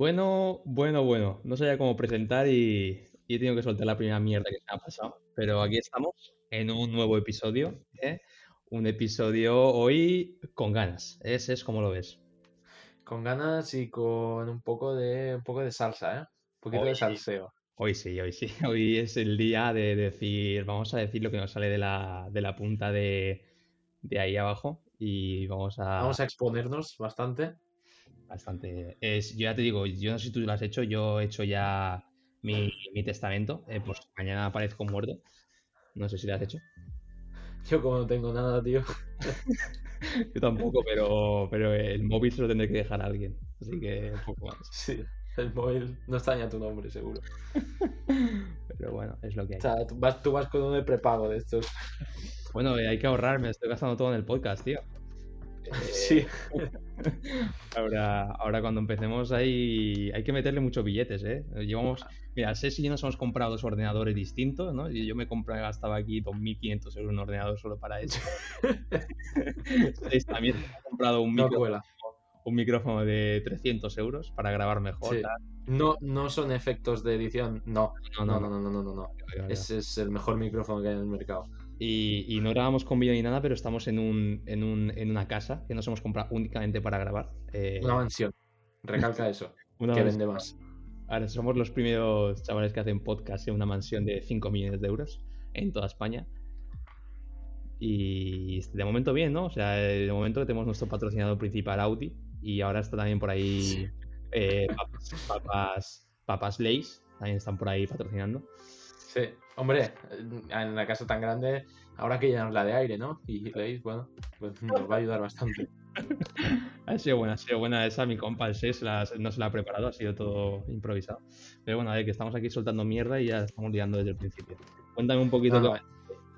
Bueno, bueno, bueno. No sabía cómo presentar y, y he tenido que soltar la primera mierda que se me ha pasado. Pero aquí estamos en un nuevo episodio. ¿eh? Un episodio hoy con ganas. Ese es como lo ves. Con ganas y con un poco de un poco de salsa, ¿eh? Un poquito de salseo. hoy sí, hoy sí. Hoy es el día de decir, vamos a decir lo que nos sale de la, de la punta de, de ahí abajo y vamos a Vamos a exponernos bastante. Bastante. Es, yo ya te digo, yo no sé si tú lo has hecho, yo he hecho ya mi, mi testamento, eh, por si mañana aparezco muerto. No sé si lo has hecho. Yo como no tengo nada, tío. Yo tampoco, pero, pero el móvil se lo tendré que dejar a alguien. Así que un poco más. Sí, el móvil no está ni a tu nombre, seguro. Pero bueno, es lo que hay. O sea, tú vas, tú vas con de prepago de estos. Bueno, eh, hay que ahorrar, me estoy gastando todo en el podcast, tío. Eh, Sí. ahora, ahora cuando empecemos hay, hay que meterle muchos billetes, ¿eh? Llevamos, mira, sé si ya nos hemos comprado dos ordenadores distintos, ¿no? Y yo me compré, gastaba aquí 2.500 euros en un ordenador solo para eso. También he comprado un No micrófono, un micrófono de 300 euros para grabar mejor. Sí. No, no son efectos de edición. No, No, no, no, no, no, no, no, no. Ese es el mejor micrófono que hay en el mercado. Y, y no grabamos con vídeo ni nada, pero estamos en, un, en, un, en una casa que nos hemos comprado únicamente para grabar. Eh, Una mansión. Recalca eso. una que vende más. Ahora somos los primeros chavales que hacen podcast en una mansión de 5 millones de euros en toda España. Y de momento bien, ¿no? O sea, de momento tenemos nuestro patrocinador principal Audi y ahora está también por ahí Sí. eh, papas, papas, papas Lays, también están por ahí patrocinando. Sí, hombre, en la casa tan grande, ahora que llenarla de aire, ¿no? Y leéis, bueno, pues nos va a ayudar bastante. Ha sido buena, ha sido buena esa, mi compa, el 6 la- no se la ha preparado, ha sido todo improvisado. Pero bueno, a ver, que estamos aquí soltando mierda y ya estamos liando desde el principio. Cuéntame un poquito qué- no,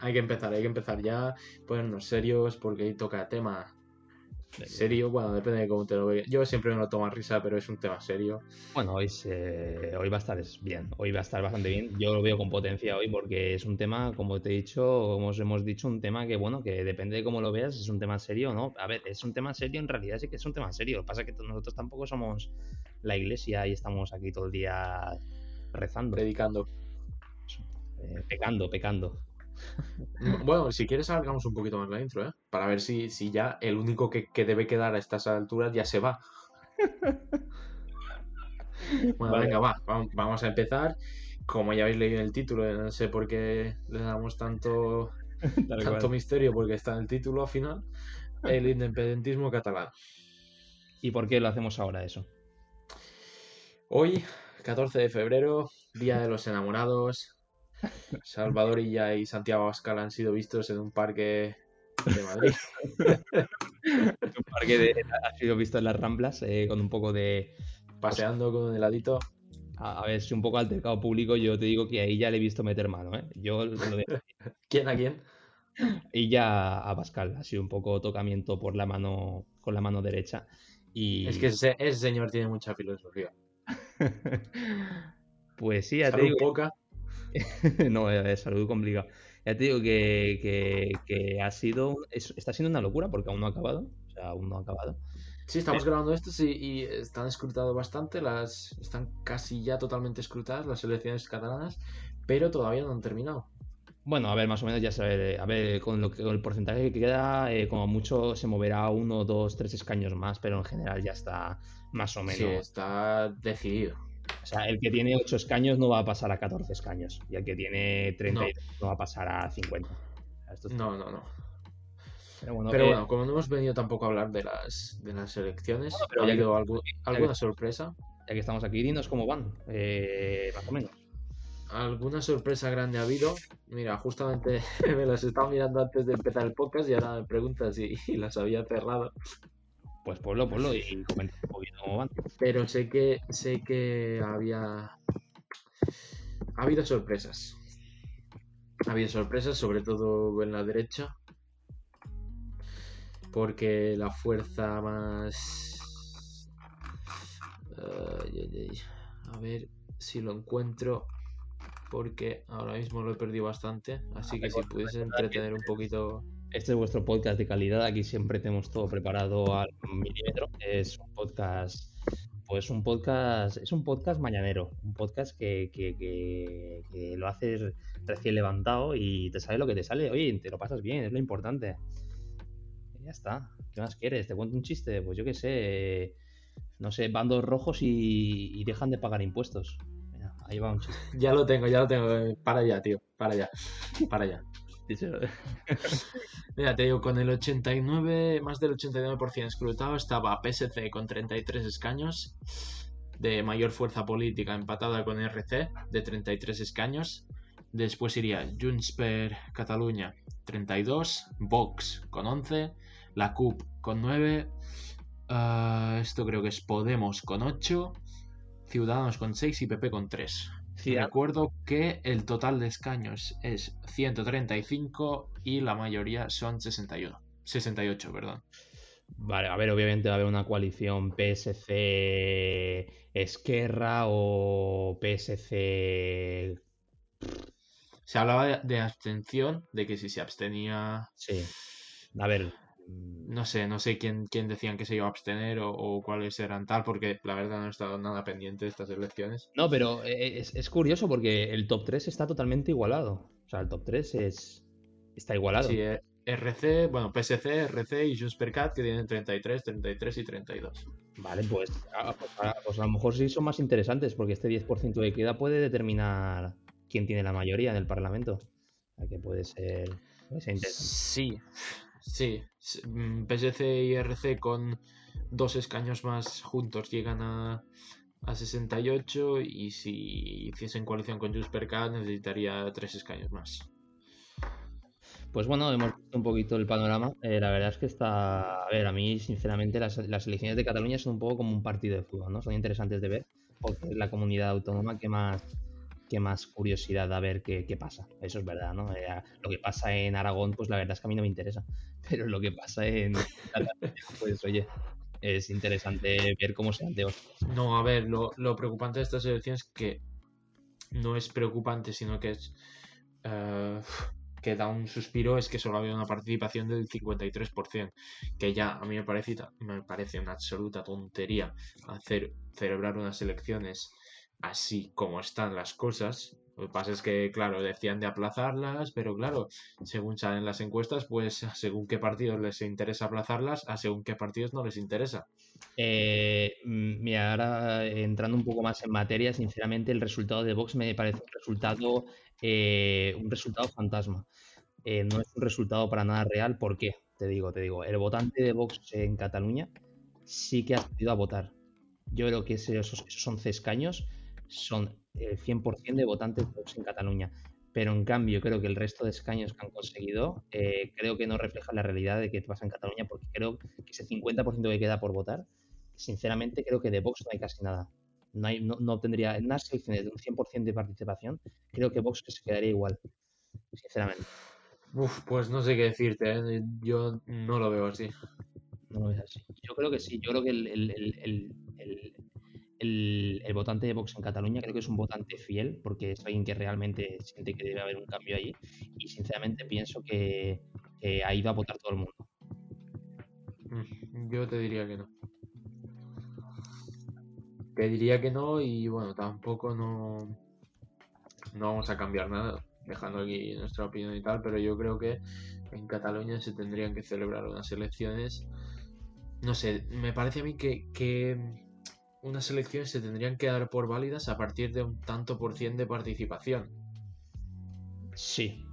hay que empezar, hay que empezar ya, ponernos serios, porque ahí toca tema serio, bueno, depende de cómo te lo veas. Yo siempre me lo tomo a risa, pero es un tema serio. Bueno, hoy, se- hoy va a estar es- bien, hoy va a estar bastante bien. Yo lo veo con potencia hoy porque es un tema, como te he dicho, como os hemos dicho, un tema que, bueno, que depende de cómo lo veas, es un tema serio o no. A ver, es un tema serio, en realidad sí que es un tema serio. Lo que pasa es que nosotros tampoco somos la iglesia y estamos aquí todo el día rezando, Predicando. eh, pecando, pecando. Bueno, si quieres alargamos un poquito más la intro, ¿eh? Para ver si, si ya el único que, que debe quedar a estas alturas ya se va. Bueno, Vale. venga, va, vam- vamos a empezar. Como ya habéis leído en el título, no sé por qué le damos tanto, tanto cual. misterio, porque está en el título al final. El independentismo catalán. ¿Y por qué lo hacemos ahora eso? Hoy, 14 de febrero, Día de los Enamorados. Salvador Illa y Santiago Abascal han sido vistos en un parque de Madrid. Un parque de, ha sido visto en las Ramblas eh, con un poco de, Paseando con un heladito. a, a ver, si un poco altercado público, yo te digo que ahí ya le he visto meter mano, ¿eh? Yo lo de ¿Quién a quién? Y ya a Pascal ha sido un poco tocamiento por la mano, con la mano derecha. Y Es que ese, ese señor tiene mucha filosofía. pues sí, ya te Salud digo. poca. no, de salud complicado. Ya te digo que, que, que ha sido, es- está siendo una locura porque aún no ha acabado. O sea, aún no ha acabado. Sí, estamos grabando esto sí, y están escrutados bastante, las están casi ya totalmente escrutadas las elecciones catalanas, pero todavía no han terminado. Bueno, a ver, más o menos ya saber, a ver, con lo que con el porcentaje que queda, eh, como mucho se moverá uno, dos, tres escaños más, pero en general ya está más o menos. Sí, está decidido. O sea, el que tiene 8 escaños no va a pasar a 14 escaños. Y el que tiene 30 No. no, va a pasar a 50. O sea, esto está- No, no, no. Pero bueno, Pero eh, bueno, como no hemos venido tampoco a hablar de las, de las elecciones, Bueno, pero ¿ha que- habido que- alguna sorpresa? ya que estamos aquí, dinos cómo van. eh, más o menos. ¿Alguna sorpresa grande ha habido? Mira, justamente me las estaba mirando antes de empezar el podcast y ahora me preguntas y las había cerrado. Pues ponlo, ponlo y comenta un poquito cómo van. Pero sé que sé que había ha habido sorpresas. Ha habido sorpresas, sobre todo en la derecha. Porque la fuerza más. A ver si lo encuentro. Porque ahora mismo lo he perdido bastante. Así que si pudiese entretener un poquito. Este es vuestro podcast de calidad. Aquí siempre tenemos todo preparado al milímetro. Es un podcast pues un podcast, es un podcast mañanero, un podcast que, que, que, lo haces recién levantado y te sale lo que te sale. Oye, te lo pasas bien, es lo importante. ya está. ¿Qué más quieres? ¿Te cuento un chiste? Pues yo qué sé. No sé, bandos rojos y, dejan de pagar impuestos. ahí va un chiste. Ya lo tengo, ya lo tengo. Para allá, tío. Para allá. Para allá. Mira, te digo, con el 89, más del 89% escrutado estaba PSC con 33 escaños, de mayor fuerza política empatada con RC, de 33 escaños. Después iría Junts per Cataluña, 32, Vox con 11, la CUP con 9, ah, esto creo que es Podemos con 8, Ciudadanos con 6 y PP con 3. Sí, Recuerdo que el total de escaños es 135 y la mayoría son 61. 68, perdón. Vale, a ver, obviamente va a haber una coalición PSC Esquerra o PSC. Se hablaba de, abstención, de que si se abstenía. Sí. A ver, no sé, no sé quién, quién decían que se iba a abstener o, cuáles eran tal, porque la verdad no he estado nada pendiente de estas elecciones. No, pero eh, es, curioso porque el top 3 está totalmente igualado. O sea, el top 3 es, está igualado. Sí, eh, RC, bueno, PSC, RC y Juspercat que tienen 33, 33 y 32. Vale, pues, ah, pues, ah, pues, a, lo mejor sí son más interesantes porque este 10% de queda puede determinar quién tiene la mayoría en el Parlamento. O sea, que puede ser, puede ser interesante. Sí, Sí, mm, PSC y RC con dos escaños más juntos llegan a, a 68 y si hiciesen coalición con K necesitaría tres escaños más. Pues bueno, hemos visto un poquito el panorama. Eh, la verdad es que está. A ver, a mí, sinceramente, las, las, elecciones de Cataluña son un poco como un partido de fútbol, ¿no? Son interesantes de ver porque es la comunidad autónoma que más, que más curiosidad a ver qué, qué pasa. Eso es verdad, ¿no? Eh, lo que pasa en Aragón, pues la verdad es que a mí no me interesa. Pero lo que pasa en pues oye, es interesante ver cómo se ante No, a ver, lo, preocupante de estas elecciones es que no es preocupante, sino que es eh, que da un suspiro es que solo había una participación del 53%, que ya a mí me parece, me parece una absoluta tontería hacer celebrar unas elecciones así como están las cosas. Lo que pasa es que, claro, decían de aplazarlas, pero claro, según salen las encuestas, pues según qué partidos les interesa aplazarlas, a según qué partidos no les interesa. Eh, mm, mira, ahora entrando un poco más en materia, sinceramente el resultado de Vox me parece un resultado, eh, un resultado fantasma. Eh, no es un resultado para nada real. ¿Por qué? Te digo, te digo, el votante de Vox en Cataluña sí que ha ido a votar. Yo creo que esos, esos 11 escaños son el 100% de votantes Vox en Cataluña. Pero en cambio, creo que el resto de escaños que han conseguido, eh, creo que no refleja la realidad de que pasa en Cataluña, porque creo que ese 50% que queda por votar, sinceramente, creo que de Vox no hay casi nada. No, hay, no, tendría en unas elecciones de un 100% de participación, creo que Vox se quedaría igual, sinceramente. Uf, pues no sé qué decirte, ¿eh? yo no lo veo así. No lo ves así. Yo creo que sí, yo creo que el el, votante de Vox en Cataluña creo que es un votante fiel, porque es alguien que realmente siente que debe haber un cambio ahí. Y sinceramente pienso que, ha ido a votar todo el mundo. Mm, yo te diría que no. Te diría que no, y bueno, tampoco no, no vamos a cambiar nada, dejando aquí nuestra opinión y tal, pero yo creo que en Cataluña se tendrían que celebrar unas elecciones. No sé, me parece a mí que unas elecciones se tendrían que dar por válidas a partir de un tanto por cien de participación. Sí.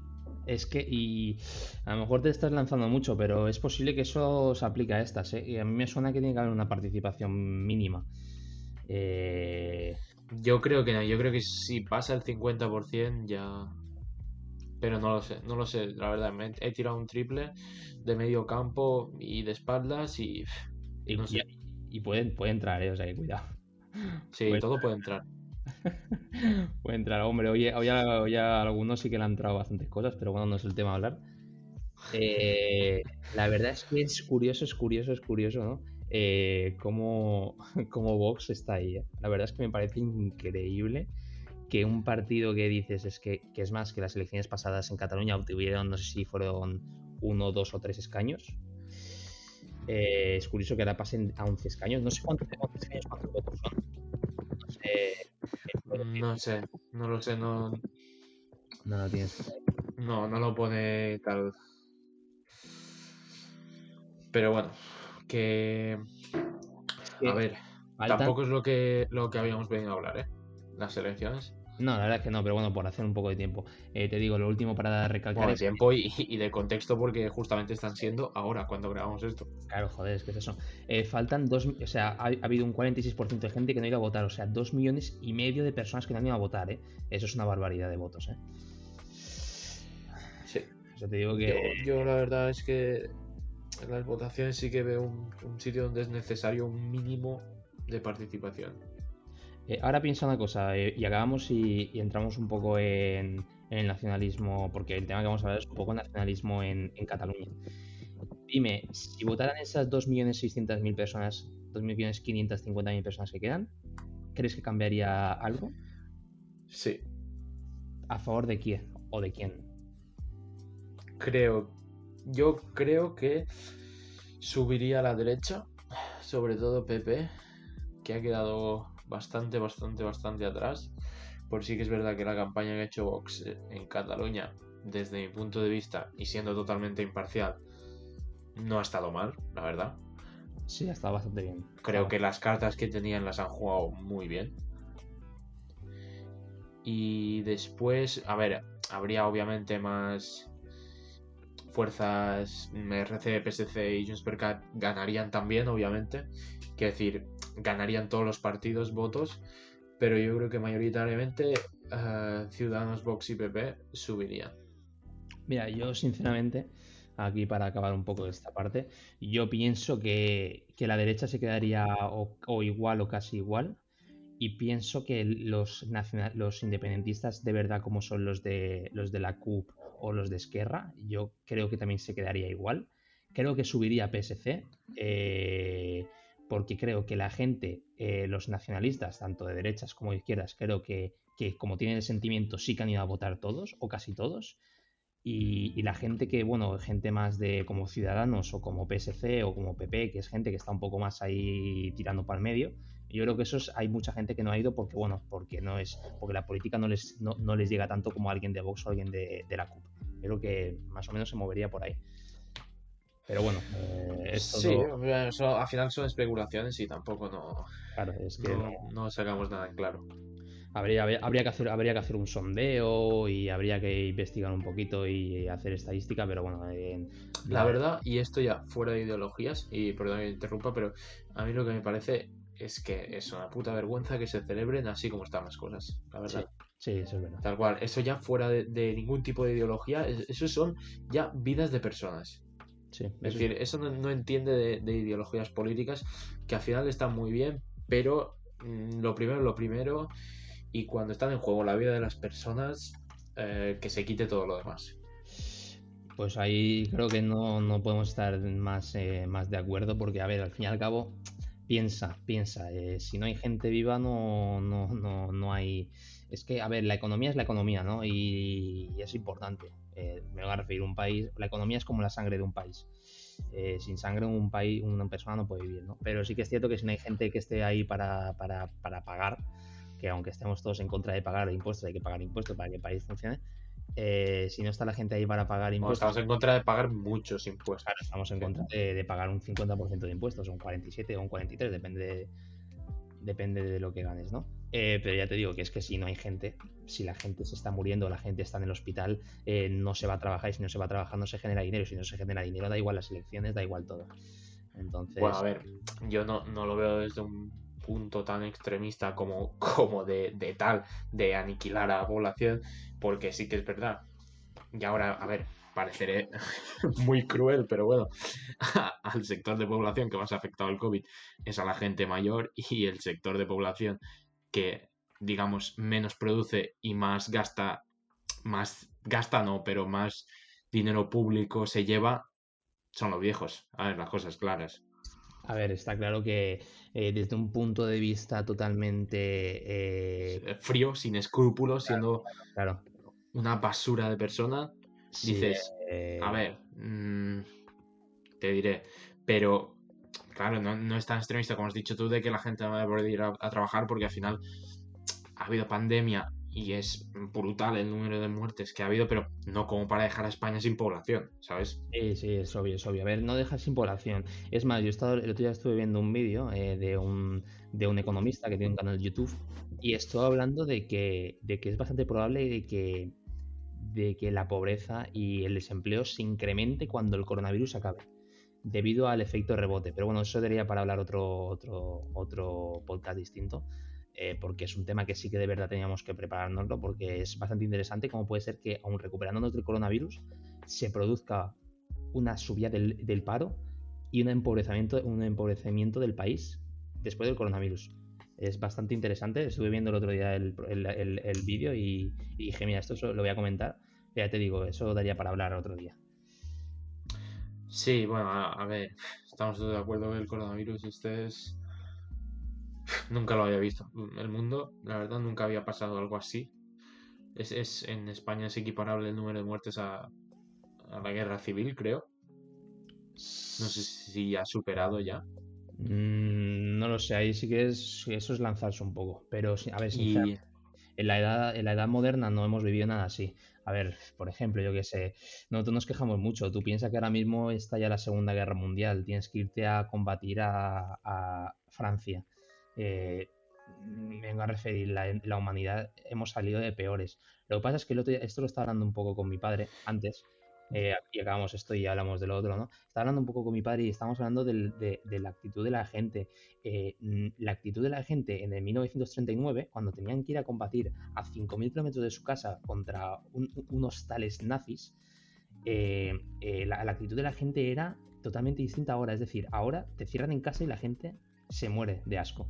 Es que, y a lo mejor te estás lanzando mucho, pero es posible que eso se aplique a estas, ¿eh? Y a mí me suena que tiene que haber una participación mínima. Eh, yo creo que no, yo creo que si pasa el 50% ya... Pero no lo sé, no lo sé, la verdad. Me he tirado un triple de medio campo y de espaldas y... y no sé y puede, puede entrar, ¿eh? o sea que cuidado. Sí, todo puede entrar. puede entrar, hombre. Hoy, hoy, a algunos sí que le han entrado bastantes cosas, pero bueno, no es el tema a hablar. Eh, la verdad es que es curioso, es curioso, es curioso, ¿no? Eh, cómo, cómo, Vox está ahí. ¿eh? La verdad es que me parece increíble que un partido que dices es que, que, es más que las elecciones pasadas en Cataluña obtuvieron, no sé si fueron uno, dos o tres escaños, eh, es curioso que ahora pasen a 11 escaños. No sé cuántos, cuántos escaños, cuántos votos son. No sé, mm, no sé, no lo sé, no. No lo tienes. No, no lo pone tal. Pero bueno, que. A ver, tampoco es lo que, lo que habíamos venido a hablar, ¿eh? Las elecciones. No, la verdad es que no, pero bueno, por hacer un poco de tiempo. Eh, te digo, lo último para recalcar. Bueno, tiempo y, de contexto, porque justamente están siendo ahora cuando grabamos esto. Claro, joder, es que es eso. Eh, faltan dos. O sea, ha, habido un 46% de gente que no ha ido a votar. O sea, dos millones y medio de personas que no han ido a votar, ¿eh? Eso es una barbaridad de votos, ¿eh? Sí. O sea, te digo que. Yo, la verdad es que en las votaciones sí que veo un sitio donde es necesario un mínimo de participación. Eh, ahora piensa una cosa, eh, y acabamos y, entramos un poco en, el nacionalismo, porque el tema que vamos a hablar es un poco nacionalismo en, Cataluña. Dime, si votaran esas 2.600.000 personas, 2.550.000 personas que quedan, ¿crees que cambiaría algo? Sí. ¿A favor de quién o de quién? Creo, yo creo que subiría a la derecha, sobre todo PP, que ha quedado bastante, bastante, bastante atrás. Por sí que es verdad que la campaña que ha hecho Vox eh, en Cataluña, desde mi punto de vista y siendo totalmente imparcial, no ha estado mal, la verdad. Sí, ha estado bastante bien. Creo que las cartas que tenían las han jugado muy bien. Y después, a ver, habría obviamente más fuerzas MRC, PSC y Junts per ganarían también, obviamente. Quiero decir, ganarían todos los partidos votos, pero yo creo que mayoritariamente uh, Ciudadanos, Vox y PP subirían. Mira, yo sinceramente, aquí para acabar un poco de esta parte, yo pienso que, la derecha se quedaría o, igual o casi igual. Y pienso que los, los independentistas de verdad, como son los de los de la CUP o los de Esquerra, yo creo que también se quedaría igual. Creo que subiría PSC. Eh, porque creo que la gente, eh, los nacionalistas, tanto de derechas como de izquierdas, creo que, como tienen el sentimiento sí que han ido a votar todos o casi todos. Y, la gente que, bueno, gente más de como Ciudadanos o como PSC o como PP, que es gente que está un poco más ahí tirando para el medio, yo creo que esos hay mucha gente que no ha ido porque, bueno, porque no es, porque la política no les, no, les llega tanto como alguien de Vox o alguien de, de la CUP. Creo que más o menos se movería por ahí. Pero bueno, eh, Sí, al final son especulaciones y tampoco no. Claro, es que. No, sacamos nada en claro. Habría, habría, que hacer, habría que hacer un sondeo y habría que investigar un poquito y hacer estadística, pero bueno. la... verdad, y esto ya fuera de ideologías, y perdón que interrumpa, pero a mí lo que me parece es que es una puta vergüenza que se celebren así como están las cosas, la verdad. Sí, eso es verdad. Tal cual, eso ya fuera de, de ningún tipo de ideología, eso son ya vidas de personas es decir, eso no, entiende de, ideologías políticas que al final están muy bien, pero mm, lo primero, lo primero, y cuando están en juego la vida de las personas, eh, que se quite todo lo demás. Pues ahí creo que no, podemos estar más, eh, más de acuerdo, porque a ver, al fin y al cabo, piensa, piensa, eh, si no hay gente viva no, no, no, no hay... Es que, a ver, la economía es la economía, ¿no? y es importante. Eh, me voy a referir a un país, la economía es como la sangre de un país. Eh, sin sangre un país, una persona no puede vivir, ¿no? Pero sí que es cierto que si no hay gente que esté ahí para, pagar, que aunque estemos todos en contra de pagar impuestos, hay que pagar impuestos para que el país funcione. Eh, si no está la gente ahí para pagar impuestos. estamos en contra de pagar muchos impuestos. Claro, estamos en contra de, pagar un 50% de impuestos, un 47 o un 43, depende de, depende de lo que ganes, ¿no? Eh, pero ya te digo que es que si no hay gente, si la gente se está muriendo, la gente está en el hospital, eh, no se va a trabajar y si no se va a trabajar no se genera dinero. Si no se genera dinero, da igual las elecciones, da igual todo. Entonces. Bueno, a ver, yo no, lo veo desde un punto tan extremista como, como de, de tal, de aniquilar a la población, porque sí que es verdad. Y ahora, a ver, pareceré muy cruel, pero bueno, al sector de población que más ha afectado el COVID es a la gente mayor y el sector de población que, digamos, menos produce y más gasta, más gasta no, pero más dinero público se lleva, son los viejos. A ver, las cosas claras. A ver, está claro que eh, desde un punto de vista totalmente eh, frío, sin escrúpulos, siendo claro. una basura de persona, dices, eh, a ver, mm, te diré, pero claro, no, es tan extremista como has dicho tú de que la gente no va a poder ir a, trabajar porque al final, a habido pandemia y es brutal el número de muertes que ha habido, pero no como para dejar a España sin población, ¿sabes? Sí, sí, es obvio, es obvio. A ver, no dejar sin población. Es más, yo he estado, el otro día estuve viendo un vídeo eh, de, un, de un economista que tiene un canal de YouTube y estuvo hablando de que, de que es bastante probable de que, de que la pobreza y el desempleo se incremente cuando el coronavirus acabe debido al efecto rebote. Pero bueno, eso sería para hablar otro, otro, otro podcast distinto. Eh, porque es un tema que sí que de verdad teníamos que preparárnoslo, porque es bastante interesante cómo puede ser que, aun recuperándonos del coronavirus, se produzca una subida del, paro y un empobrecimiento, un empobrecimiento del país después del coronavirus. Es bastante interesante. Estuve viendo el otro día el, vídeo y, dije, mira, esto lo voy a comentar. Ya te digo, eso daría para hablar otro día. Sí, bueno, a, ver, estamos todos de acuerdo que el coronavirus este es Nunca lo había visto. El mundo, la verdad, nunca había pasado algo así. Es, en España es equiparable el número de muertes a, la guerra civil, creo. No sé si ha superado ya. Mm, no lo sé, ahí sí que es, eso es lanzarse un poco. Pero a ver, en, la edad, en la edad moderna no hemos vivido nada así. A ver, por ejemplo, yo qué sé, nosotros nos quejamos mucho. Tú piensas que ahora mismo está ya la Segunda Guerra Mundial, tienes que irte a combatir a Francia eh, vengo a referir, la, la, humanidad hemos salido de peores. Lo que pasa es que esto lo estaba hablando un poco con mi padre antes, eh, y acabamos esto y hablamos de lo otro, ¿no? Estaba hablando un poco con mi padre y estábamos hablando de, la actitud de la gente. Eh, la actitud de la gente en el 1939, cuando tenían que ir a combatir a 5.000 kilómetros de su casa contra unos tales nazis, eh, la, la, actitud de la gente era totalmente distinta ahora. Es decir, ahora te cierran en casa y la gente se muere de asco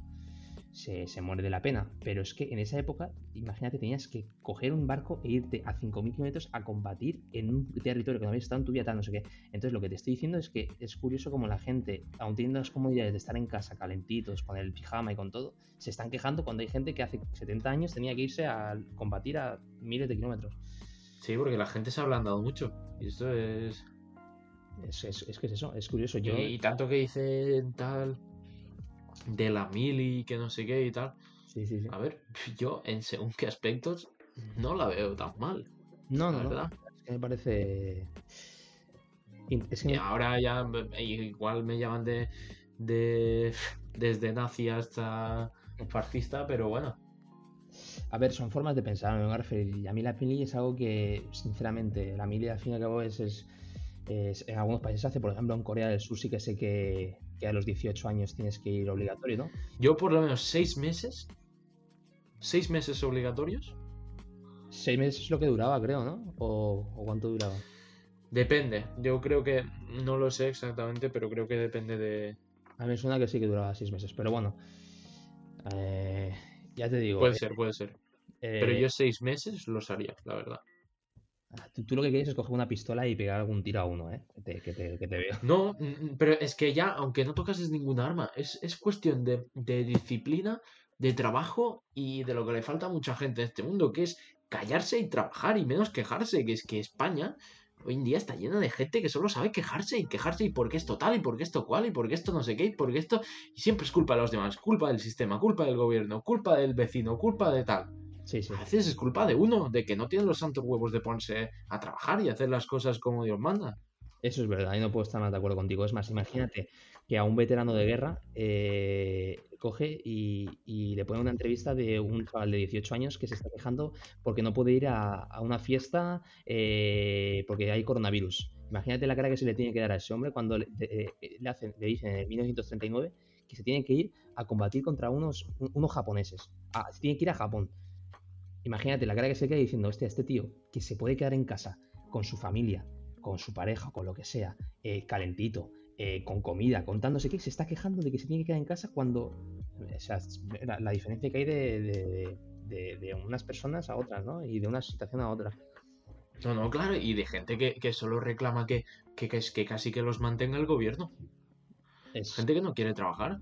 se, muere de la pena. Pero es que en esa época, imagínate, tenías que coger un barco e irte a 5.000 kilómetros a combatir en un territorio que no habías estado en tu vida, tal, no sé qué. Entonces, lo que te estoy diciendo es que es curioso como la gente, aun teniendo las comodidades de estar en casa calentitos, con el pijama y con todo, se están quejando cuando hay gente que hace 70 años tenía que irse a combatir a miles de kilómetros. Sí, porque la gente se ha ablandado mucho. Y esto es. Es, que es eso, es curioso. Yo... Y, y tanto que dice tal de la mili, que no sé qué y tal. Sí, sí, sí. A ver, yo en según qué aspectos no la veo tan mal. No, no, verdad. Es que me parece. Y ahora ya igual me llaman de, de desde nazi hasta fascista, pero bueno. A ver, son formas de pensar, me voy a referir. Y a mí la mili es algo que, sinceramente, la mili al fin y al cabo es, es, en algunos países se hace, por ejemplo, en Corea del Sur sí que sé que, que a los 18 años tienes que ir obligatorio, ¿no? Yo por lo menos seis meses. ¿Seis meses obligatorios? Seis meses es lo que duraba, creo, ¿no? ¿O, cuánto duraba? Depende. Yo creo que. No lo sé exactamente, pero creo que depende de. A mí me suena que sí que duraba seis meses, pero bueno. Eh, ya te digo. Puede eh, ser, puede ser. pero yo seis meses los haría, la verdad. Tú, lo que quieres es coger una pistola y pegar algún tiro a uno, ¿eh? Que te, veo. No, mm, pero es que ya, aunque no tocases ninguna arma, es, cuestión de, disciplina, de trabajo y de lo que le falta a mucha gente en este mundo, que es callarse y trabajar y menos quejarse, que es que España hoy en día está llena de gente que solo sabe quejarse y quejarse y por qué esto tal y por qué esto cual y por qué esto no sé qué y por qué esto... Y siempre es culpa de los demás, culpa del sistema, culpa del gobierno, culpa del vecino, culpa de tal. A veces es culpa de uno, de que no tiene los santos huevos de ponerse a trabajar y hacer las cosas como Dios manda. Eso es verdad, y no puedo estar más de acuerdo contigo. Es más, imagínate que a un veterano de guerra eh, coge y, le pone una entrevista de un chaval de 18 años que se está quejando porque no puede ir a, una fiesta eh, porque hay coronavirus. Imagínate la cara que se le tiene que dar a ese hombre cuando le, eh, le, hacen, le dicen en 1939 que se tiene que ir a combatir contra unos, unos japoneses. Ah, se tiene que ir a Japón. Imagínate la cara que se queda diciendo, hostia, este tío que se puede quedar en casa con su familia, con su pareja, con lo que sea, eh, calentito, eh, con comida, contándose que se está quejando de que se tiene que quedar en casa cuando. O sea, la, diferencia que hay de, unas personas a otras, ¿no? Y de una situación a otra. No, no, claro, y de gente que, solo reclama que, que, que, casi que los mantenga el gobierno. Es... Gente que no quiere trabajar.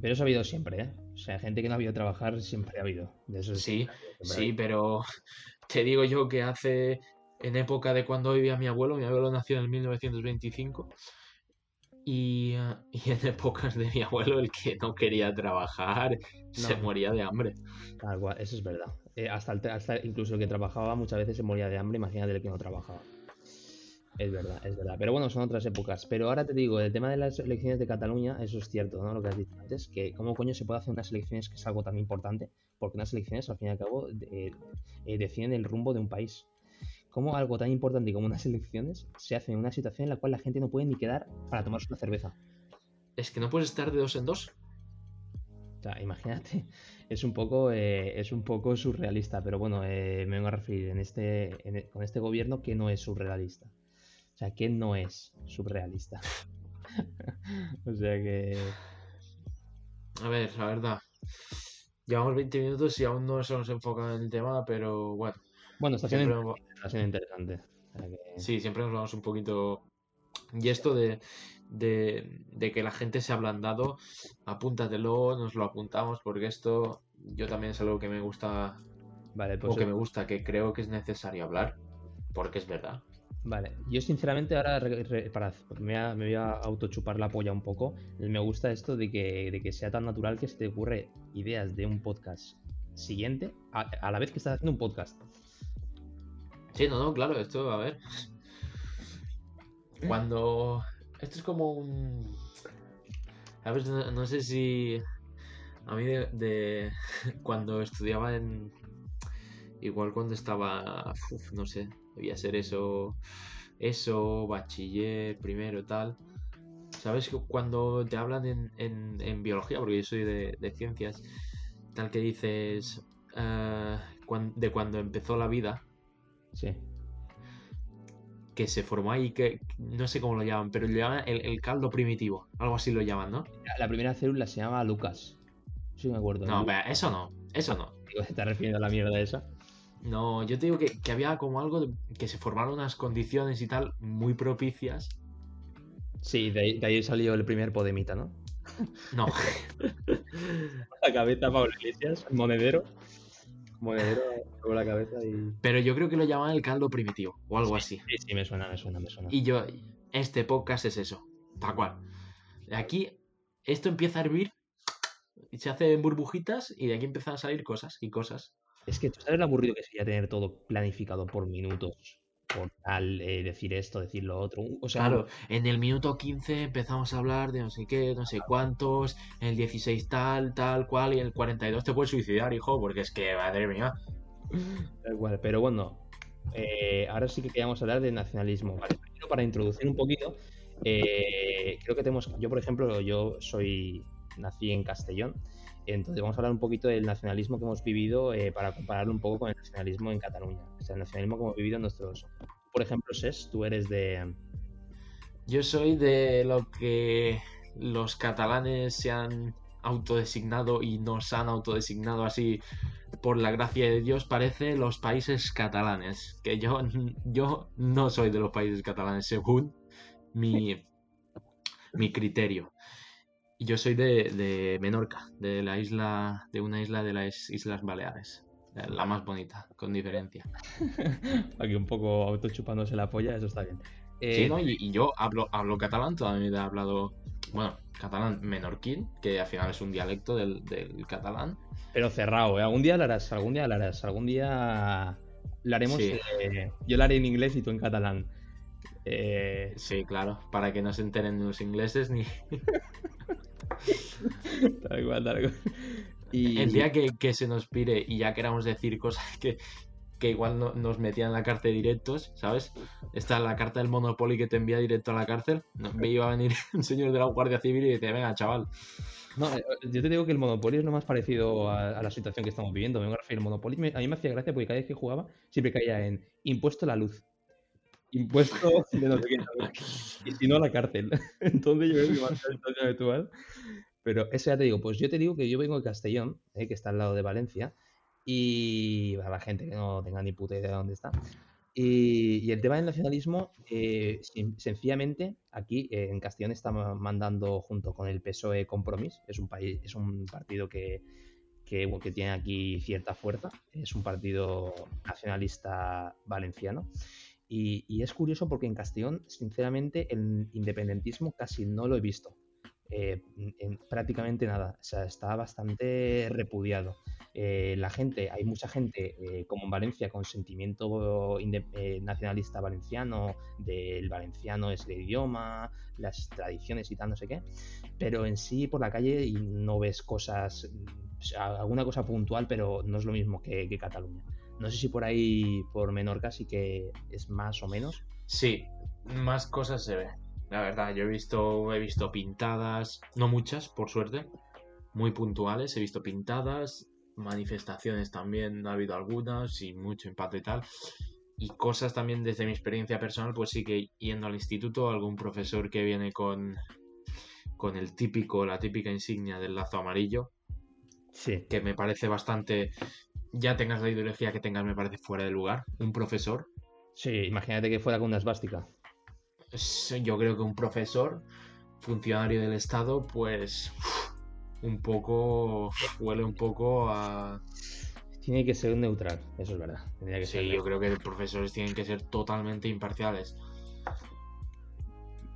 Pero eso ha habido siempre, ¿eh? O sea, gente que no ha habido trabajar siempre ha habido. De eso sí, sí, pero te digo yo que hace, en época de cuando vivía mi abuelo, mi abuelo nació en el 1925, Y, y en épocas de mi abuelo, el que no quería trabajar se moría de hambre. Tal cual, eso es verdad. Eh, hasta, el, hasta incluso el que trabajaba muchas veces se moría de hambre, imagínate el que no trabajaba. Es verdad, es verdad. Pero bueno, son otras épocas. Pero ahora te digo, el tema de las elecciones de Cataluña, eso es cierto, ¿no? Lo que has dicho antes, que cómo coño se puede hacer unas elecciones que es algo tan importante, porque unas elecciones, al fin y al cabo, de- eh, deciden el rumbo de un país. ¿Cómo algo tan importante como unas elecciones se hace en una situación en la cual la gente no puede ni quedar para tomarse una cerveza? Es que no puedes estar de dos en dos. O sea, imagínate, es un poco, eh, es un poco surrealista, pero bueno, eh, me vengo a referir en este, en e- con este gobierno que no es surrealista. O sea, que no es surrealista. o sea que... A ver, la verdad. Llevamos 20 minutos y aún no nos hemos enfocado en el tema, pero bueno. Bueno, está siendo, está siendo interesante. O sea que- sí, siempre nos vamos un poquito. Y esto de, de, de que la gente se ha ablandado, apúntatelo, nos lo apuntamos, porque esto yo también es algo que me gusta, Vale, pues o que me gusta, que creo que es necesario hablar, porque es verdad. Vale, yo sinceramente ahora re- re- para, me, voy a, me voy a autochupar la polla un poco. Me gusta esto de que, de que sea tan natural que se te ocurre ideas de un podcast siguiente a, a la vez que estás haciendo un podcast. Sí, no, no, claro, esto, a ver. Cuando. Esto es como un. A ver, no, no sé si. A mí, de, de- Cuando estudiaba en. Igual cuando estaba. uf, no sé, debía ser eso. Eso, bachiller, primero, tal. ¿Sabes? que Cuando te hablan en, en- en biología, porque yo soy de, de ciencias, tal que dices. eh, cuan- de cuando empezó la vida Sí. que se formó ahí, que no sé cómo lo llaman, pero lo llaman el, el caldo primitivo, algo así lo llaman, ¿no? La, la primera célula se llama Lucas. Sí me acuerdo. No, eso no, eso no. Digo, ¿Te estás refiriendo a la mierda esa? No, yo te digo que, que había como algo, de- que se formaron unas condiciones y tal muy propicias. Sí, de ahí, de ahí salió el primer Podemita, ¿no? No, La cabeza Pablo Iglesias, monedero. Monedero con la cabeza y. pero yo creo que lo llaman el caldo primitivo o algo así. Sí, sí, me suena, me suena, me suena. Y yo, este podcast es eso, tal cual. De aquí, esto empieza a hervir, se hace en burbujitas y de aquí empiezan a salir cosas y cosas. Es que tú sabes lo aburrido que sería tener todo planificado por minutos, por tal, eh, decir esto, decir lo otro. O sea, Claro, en el minuto 15 empezamos a hablar de no sé qué, no sé cuántos, en el 16 tal, tal, cual, y en el 42 te puedes suicidar, hijo, porque es que, madre mía. Tal cual, pero bueno, eh, ahora sí que queríamos hablar de nacionalismo. Vale, primero para introducir un poquito, eh, creo que tenemos, yo por ejemplo, yo soy, nací en Castellón, entonces vamos a hablar un poquito del nacionalismo que hemos vivido eh, para compararlo un poco con el nacionalismo en Cataluña. O sea, el nacionalismo que hemos vivido en nuestros... Por ejemplo, Ses, tú eres de... Yo soy de lo que los catalanes se han autodesignado y nos han autodesignado así por la gracia de Dios, parece los países catalanes. Que yo, yo no soy de los países catalanes, según mi, mi criterio. Y Yo soy de, de Menorca, de la isla, de una isla de las Islas Baleares. La más bonita, con diferencia. Aquí un poco autochupándose la polla, eso está bien. Eh, Sí, ¿no? y, y yo hablo, hablo catalán, toda mi vida he hablado, bueno, catalán menorquín, que al final es un dialecto del, del catalán. Pero cerrado, ¿eh? Algún día lo harás, algún día lo harás, algún día lo haremos. Sí. eh, yo lo haré en inglés y tú en catalán. Eh, Sí, claro, para que no se enteren los ingleses ni... tal cual, tal cual. Y El día que, que se nos pire y ya queramos decir cosas que, que igual no, nos metían en la cárcel directos, ¿sabes? Está la carta del Monopoly que te envía directo a la cárcel. No, me iba a venir un señor de la Guardia Civil y dice, venga, chaval. No, eh, yo te digo que el Monopoly es lo más parecido a, a la situación que estamos viviendo. Me referir al Monopoly. me- a mí me hacía gracia porque cada vez que jugaba siempre caía en impuesto a la luz. Impuesto de no sé qué. Y si no, la cárcel. Entonces yo creo que va a ser la situación habitual. Pero eso ya te digo, pues yo te digo que yo vengo de Castellón, eh, que está al lado de Valencia, y para la gente que no tenga ni puta idea de dónde está. Y, y el tema del nacionalismo, eh, sen- sencillamente, aquí eh, en Castellón está ma- mandando junto con el PSOE Compromís, es un país, es un partido que, que, bueno, que tiene aquí cierta fuerza, es un partido nacionalista valenciano. Y, es curioso porque en Castellón, sinceramente, el independentismo casi no lo he visto. Eh, en prácticamente nada. Está bastante repudiado. Eh, la gente, hay mucha gente, eh, como en Valencia, con sentimiento nacionalista valenciano, del valenciano es el idioma, las tradiciones y tal, no sé qué, pero en sí por la calle no ves cosas, alguna cosa puntual, pero no es lo mismo que Cataluña. No sé si por ahí, por Menorca, sí que es más o menos. Sí, más cosas se ve. La verdad, yo he visto, he visto pintadas, no muchas, por suerte, muy puntuales. He visto pintadas, manifestaciones también, ha habido algunas y mucho impacto y tal. Y cosas también desde mi experiencia personal, pues sí que yendo al instituto, algún profesor que viene con, con el típico, la típica insignia del lazo amarillo. Sí. Que me parece bastante ya tengas la ideología que tengas, me parece fuera de lugar. Un profesor. Sí, imagínate que fuera con una esvástica. Yo creo que un profesor, funcionario del Estado, pues un poco huele un poco a... Tiene que ser neutral, eso es verdad. sí, yo creo que los profesores tienen que ser totalmente imparciales.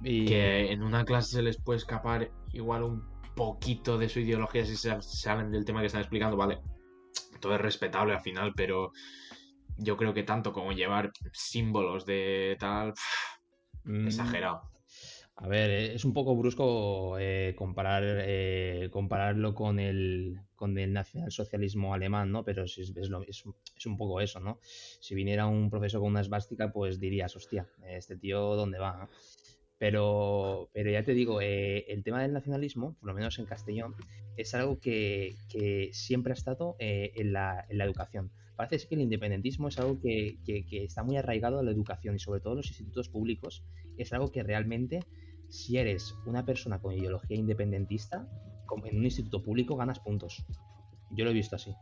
Y... Que en una clase se les puede escapar igual un poquito de su ideología si se salen del tema que están explicando, vale, todo es respetable al final, pero yo creo que tanto como llevar símbolos de tal, mm. exagerado. A ver, eh, es un poco brusco eh, comparar, eh, compararlo con el, con el nacionalsocialismo alemán, ¿no? Pero es, es, es, un poco eso, ¿no? Si viniera un profesor con una esvástica, pues dirías, hostia, este tío, ¿dónde va? Pero, pero ya te digo, eh, el tema del nacionalismo, por lo menos en Castellón, es algo que, siempre ha estado eh, en, la, educación. Parece que el independentismo es algo que, está muy arraigado a la educación y sobre todo en los institutos públicos. Es algo que realmente, si eres una persona con ideología independentista, en un instituto público ganas puntos. Yo lo he visto así.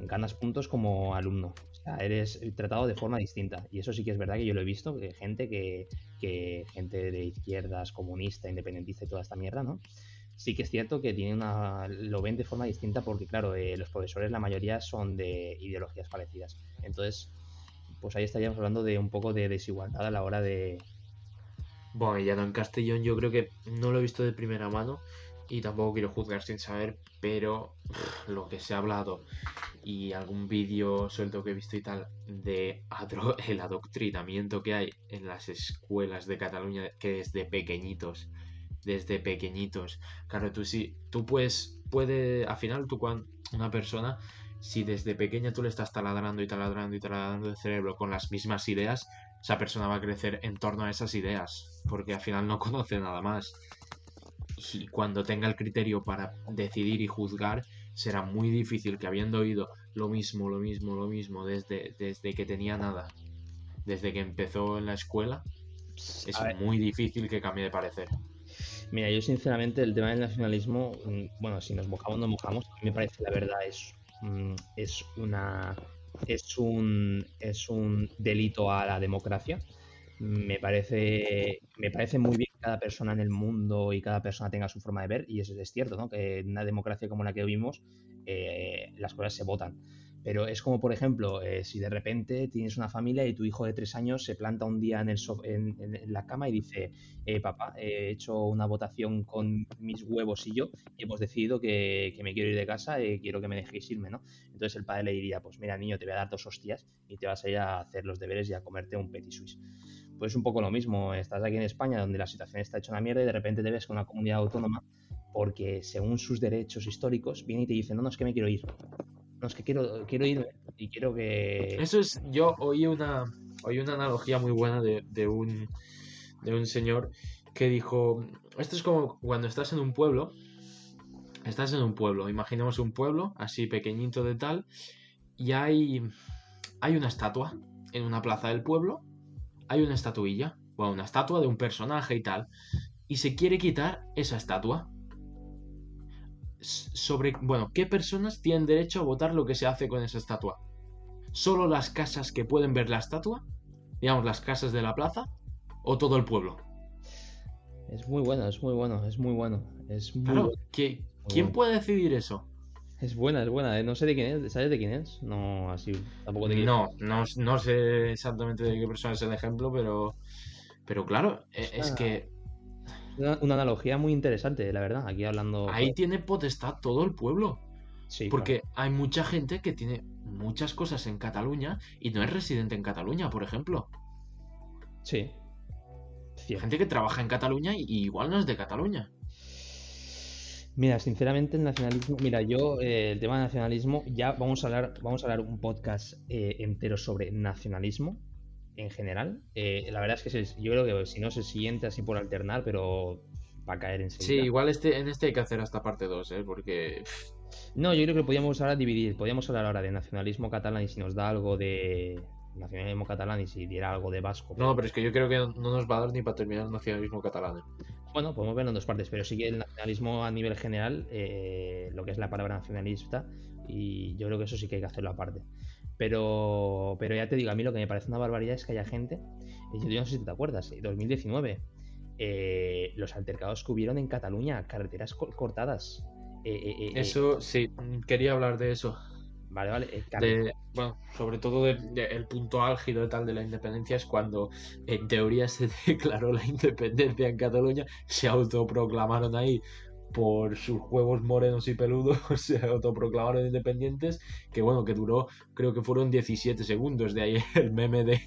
Ganas puntos como alumno eres tratado de forma distinta. Y eso sí que es verdad que yo lo he visto, que gente que, gente de izquierdas, comunista, independentista y toda esta mierda, ¿no? Sí que es cierto que tiene una, lo ven de forma distinta porque, claro, eh, los profesores, la mayoría son de ideologías parecidas. Entonces, pues ahí estaríamos hablando de un poco de desigualdad a la hora de... Bueno, ya no en Castellón yo creo que no lo he visto de primera mano y tampoco quiero juzgar sin saber, pero lo que se ha hablado y algún vídeo suelto que he visto y tal de el adoctrinamiento que hay en las escuelas de Cataluña que desde pequeñitos desde pequeñitos. Claro tú sí tú puedes puede al final tú cuando una persona si desde pequeña tú le estás taladrando y taladrando y taladrando el cerebro con las mismas ideas esa persona va a crecer en torno a esas ideas porque al final no conoce nada más y cuando tenga el criterio para decidir y juzgar será muy difícil que habiendo oído lo mismo, lo mismo, lo mismo desde, desde que tenía nada, desde que empezó en la escuela, es muy difícil que cambie de parecer. Mira, yo sinceramente el tema del nacionalismo, mm, bueno, si nos mojamos, no mojamos, a mí me parece la verdad es, mm, es una es un es un delito a la democracia. Me parece me parece muy bien que cada persona en el mundo y cada persona tenga su forma de ver y eso es cierto, ¿no? Que en una democracia como la que vivimos eh, las cosas se votan. Pero es como, por ejemplo, eh, si de repente tienes una familia y tu hijo de tres años se planta un día en, el en, la cama y dice, eh, papá, he hecho una votación con mis huevos y yo y hemos decidido que, me quiero ir de casa y quiero que me dejéis irme, ¿no? Entonces el padre le diría, pues mira, niño, te voy a dar dos hostias y te vas a ir a hacer los deberes y a comerte un petit suisse. Pues un poco lo mismo, estás aquí en España donde la situación está hecha una mierda y de repente te ves con una comunidad autónoma porque según sus derechos históricos viene y te dice, no, no, es que me quiero ir. No, es que quiero, quiero irme y quiero que... Eso es, yo oí una, oí una analogía muy buena de, de, un, de un señor que dijo, esto es como cuando estás en un pueblo, estás en un pueblo, imaginemos un pueblo así pequeñito de tal, y hay, hay una estatua en una plaza del pueblo, hay una estatuilla, o una estatua de un personaje y tal, y se quiere quitar esa estatua sobre, bueno, qué personas tienen derecho a votar lo que se hace con esa estatua. ¿Solo las casas que pueden ver la estatua? Digamos, las casas de la plaza o todo el pueblo. Es muy bueno, es muy bueno, es muy bueno. Es muy claro, ¿quién puede decidir eso? Es buena, es buena. ¿eh? No sé de quién es. ¿Sabes de quién es? No, así. Tampoco de No, no, no sé exactamente de qué persona es el ejemplo, pero. Pero claro, e- es que Una, una analogía muy interesante, la verdad. Aquí hablando. ahí tiene potestad todo el pueblo. Sí, Porque hay mucha gente que tiene muchas cosas en Cataluña y no es residente en Cataluña, por ejemplo. Sí. Cierto. Gente que trabaja en Cataluña y y igual no es de Cataluña. Mira, sinceramente el nacionalismo, mira, yo eh, el tema del nacionalismo, ya vamos a hablar, vamos a hablar un podcast eh, entero sobre nacionalismo en general. Eh, la verdad es que yo creo que si no es el siguiente así por alternar, pero va a caer Sí, enseguida. igual este, en este hay que hacer hasta parte 2, ¿eh? Porque No, yo creo que podríamos ahora dividir, podríamos hablar ahora de nacionalismo catalán y si nos da algo de nacionalismo catalán y si diera algo de vasco. No, pero es que yo creo que no nos va a dar ni para terminar el nacionalismo catalán. ¿eh? Bueno, podemos verlo en dos partes, pero sí que el nacionalismo a nivel general, eh, lo que es la palabra nacionalista, y yo creo que eso sí que hay que hacerlo aparte. Pero, pero ya te digo, a mí lo que me parece una barbaridad es que haya gente, y yo no sé si te acuerdas, en 2019, eh, los altercados que hubieron en Cataluña, carreteras co- cortadas. eh, eh, eh, Eso, sí, quería hablar de eso. Vale, vale. eh, De, bueno, sobre todo de- de- el punto álgido y tal de la independencia es cuando en teoría se declaró la independencia en Cataluña, se autoproclamaron ahí por sus huevos morenos y peludos, se autoproclamaron independientes, que bueno, que duró, creo que fueron 17 segundos, de ahí el meme de,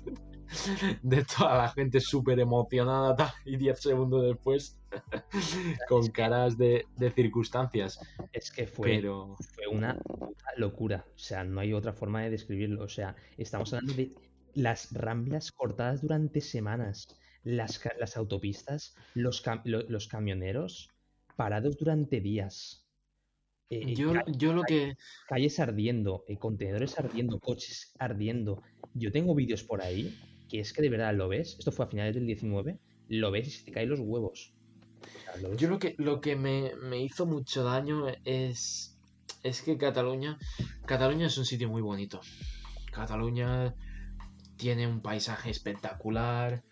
de toda la gente súper emocionada tal, y 10 segundos después con caras de, de circunstancias. es que fue, Pero fue una puta locura. O sea, no hay otra forma de describirlo. O sea, estamos hablando de las ramblas cortadas durante semanas, las, las autopistas, los, cam- los camioneros parados durante días. eh, yo, ca- yo lo que... calles ardiendo, eh, contenedores ardiendo, coches ardiendo. Yo tengo vídeos por ahí que es que de verdad lo ves. Esto fue a finales del 19. Lo ves y se te caen los huevos. Yo lo que, lo que me, me hizo mucho daño es, es que Cataluña, Cataluña es un sitio muy bonito. Cataluña tiene un paisaje espectacular.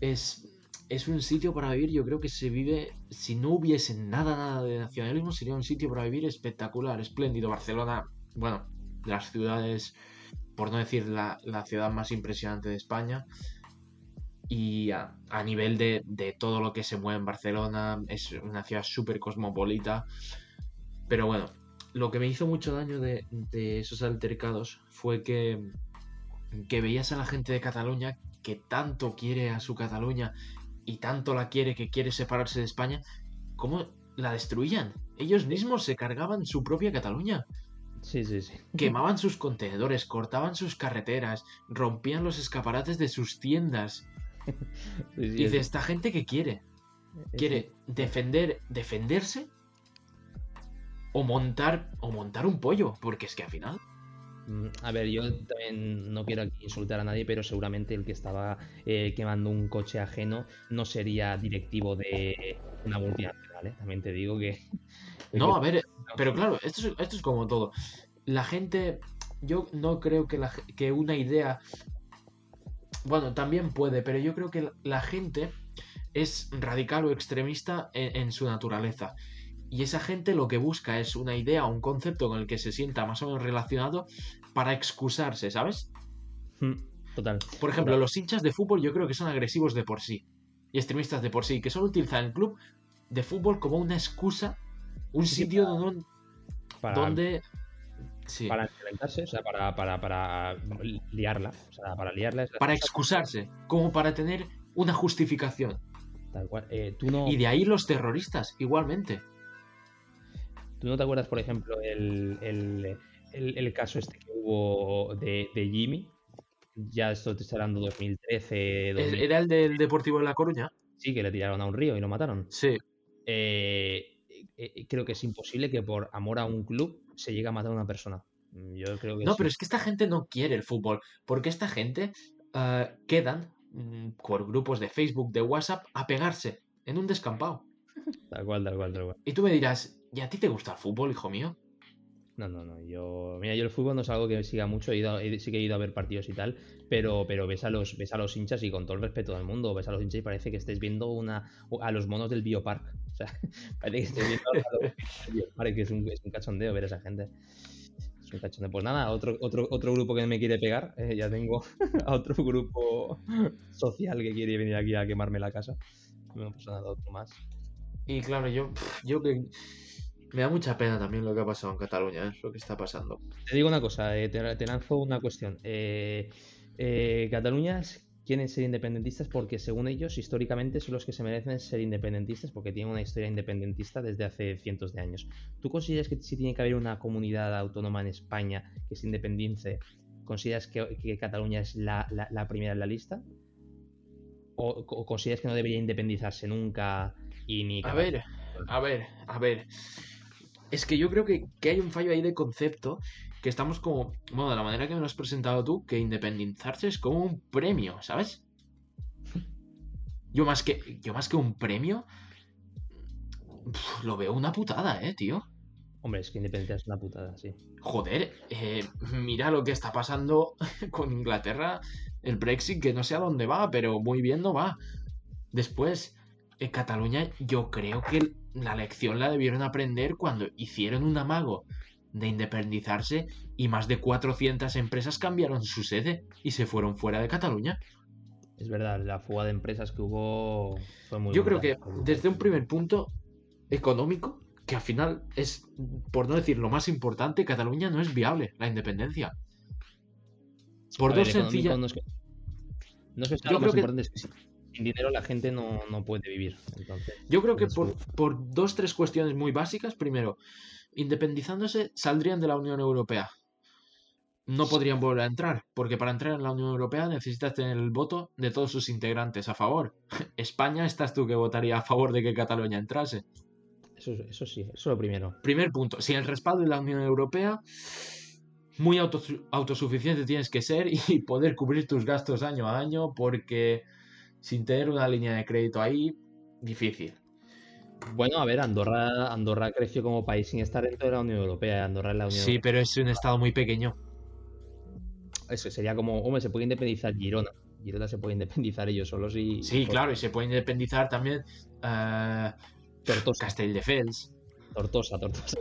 Es, es un sitio para vivir, yo creo que se vive, si no hubiese nada, nada de nacionalismo, sería un sitio para vivir espectacular, espléndido. Barcelona, bueno, las ciudades, por no decir la, la ciudad más impresionante de España. Y a, nivel de, de todo lo que se mueve en Barcelona, es una ciudad súper cosmopolita. Pero bueno, lo que me hizo mucho daño de, de esos altercados fue que, que veías a la gente de Cataluña que tanto quiere a su Cataluña y tanto la quiere que quiere separarse de España, cómo la destruían. Ellos mismos se cargaban su propia Cataluña Sí, sí, sí. quemaban sus contenedores, cortaban sus carreteras, rompían los escaparates de sus tiendas. Sí, sí, Y dice, esta gente que quiere, quiere defender, defenderse o montar o montar un pollo, porque es que al final Mm, A ver, yo también no quiero aquí insultar a nadie, pero seguramente el que estaba eh, quemando un coche ajeno no sería directivo de una multinacional, ¿eh? También te digo que... No, a ver, pero claro, esto es, esto es como todo. La gente, yo no creo que, la que una idea, bueno, también puede, pero yo creo que la- gente es radical o extremista en, en su naturaleza. Y esa gente lo que busca es una idea o un concepto con el que se sienta más o menos relacionado para excusarse, ¿sabes? Mm, Total. Por ejemplo, Total. los hinchas de fútbol yo creo que son agresivos de por sí y extremistas de por sí, que solo utilizan el club de fútbol como una excusa, un Sí, sitio donde, Para, donde sí, para enfrentarse, o sea, para, para, para liarla. O sea, para liarla para excusa, excusarse, como para tener una justificación. tal cual. Eh, ¿tú, no, Y de ahí los terroristas, igualmente. ¿Tú no te acuerdas, por ejemplo, el, el, el- el caso este que hubo de, de Jimmy? Ya esto te está hablando 2013, 2000, ¿Era el del Deportivo de La Coruña? sí, que le tiraron a un río y lo mataron. Sí. Eh, eh, creo que es imposible que por amor a un club se llegue a matar a una persona. Mm, Yo creo que No, sí. pero es que esta gente no quiere el fútbol, porque esta gente ah, quedan mm, por grupos de Facebook, de WhatsApp, a pegarse en un descampado. Tal cual, tal cual, tal cual. Y tú me dirás, ¿y a ti te gusta el fútbol, hijo mío? No, no, no. Yo, mira, yo el fútbol no es algo que siga mucho. He ido, he- sí que he ido a ver partidos y tal, pero, pero ves a los, ves a los hinchas y con todo el respeto del mundo, ves a los hinchas y parece que estés viendo una, a los monos del Biopark. O sea, parece que estoy viendo Parece que es un, es un cachondeo ver a esa gente. Es un cachondeo. Pues nada, otro, otro, otro grupo que me quiere pegar. eh, ya tengo a otro grupo social que quiere venir aquí a quemarme la casa. No pasa nada, otro más. Y claro, yo, yo que me da mucha pena también lo que ha pasado en Cataluña, ¿eh? lo que está pasando. Te digo una cosa, eh, te, te lanzo una cuestión. Eh, eh, Cataluña quieren ser independentistas porque según ellos históricamente son los que se merecen ser independentistas porque tienen una historia independentista desde hace cientos de años. ¿Tú consideras que si tiene que haber una comunidad autónoma en España que se independice, consideras que, que Cataluña es la, la- la primera en la lista? ¿O, o consideras que no debería independizarse nunca y ni... A ver, a ver, a ver. Es que yo creo que, que hay un fallo ahí de concepto que estamos como, bueno, de la manera que me lo has presentado tú, que independizarse es como un premio, ¿sabes? Yo más que, yo más que un premio, pf, lo veo una putada, eh, tío. Hombre, es que independencia es una putada, sí. Joder, eh, mira lo que está pasando con Inglaterra, el Brexit, que no sé a dónde va, pero muy bien no va. Después, en Cataluña, yo creo que la lección la debieron aprender cuando hicieron un amago de independizarse y más de 400 empresas cambiaron su sede y se fueron fuera de Cataluña. Es verdad, la fuga de empresas que hubo fue muy Yo creo que desde un primer punto económico, que al final es, por no decir lo más importante, Cataluña no es viable la independencia. Por A dos sencillas... No es que, no es que sea Yo lo más creo que- importante, es que sin, dinero la gente no, no puede vivir. Entonces, Yo creo que Eso por, por dos, tres cuestiones muy básicas. Primero, independizándose, saldrían de la Unión Europea. No podrían volver a entrar, porque para entrar en la Unión Europea necesitas tener el voto de todos sus integrantes a favor. España, estás tú que votaría a favor de que Cataluña entrase. eso, eso sí, eso es lo primero. Primer punto, sin el respaldo de la Unión Europea, muy autos- autosuficiente tienes que ser y poder cubrir tus gastos año a año, porque sin tener una línea de crédito ahí, difícil. Bueno, a ver, Andorra, Andorra creció como país sin estar dentro de la Unión Europea. Andorra es la Unión Sí, pero es un estado muy pequeño. Eso sería como, hombre, se puede independizar Girona. Girona se puede independizar ellos solos y. Sí, claro, y se puede independizar también eh, Tortosa, Castelldefels. Tortosa, Tortosa.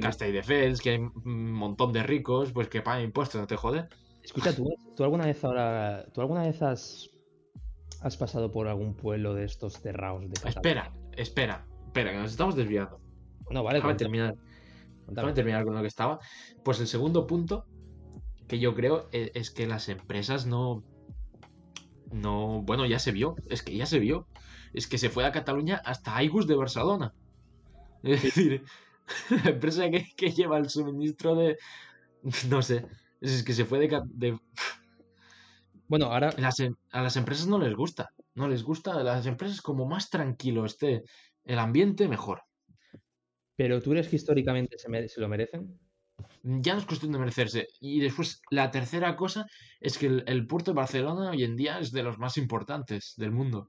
Castelldefels, que hay un montón de ricos, pues que pagan impuestos, no te jode. Escucha, ¿tú, ¿tú alguna vez ahora. ¿Tú alguna vez has. has pasado por algún pueblo de estos cerrados de Cataluña? Espera, espera, espera, que nos estamos desviando. No, vale, Déjame terminar, déjame terminar con lo que estaba. Pues el segundo punto que yo creo e- es, que las empresas no. No. Bueno, ya se vio. Es que ya se vio. Es que se fue a Cataluña hasta Aigus de Barcelona. Es decir, la empresa que, que lleva el suministro de. No sé. Es que se fue de. De- Bueno, ahora. las em- a las empresas no les gusta. No les gusta. A las empresas, como más tranquilo esté el ambiente, mejor. ¿Pero tú crees que históricamente se, mere- se lo merecen? Ya no es cuestión de merecerse. Y después, la tercera cosa es que el, el puerto de Barcelona hoy en día es de los más importantes del mundo.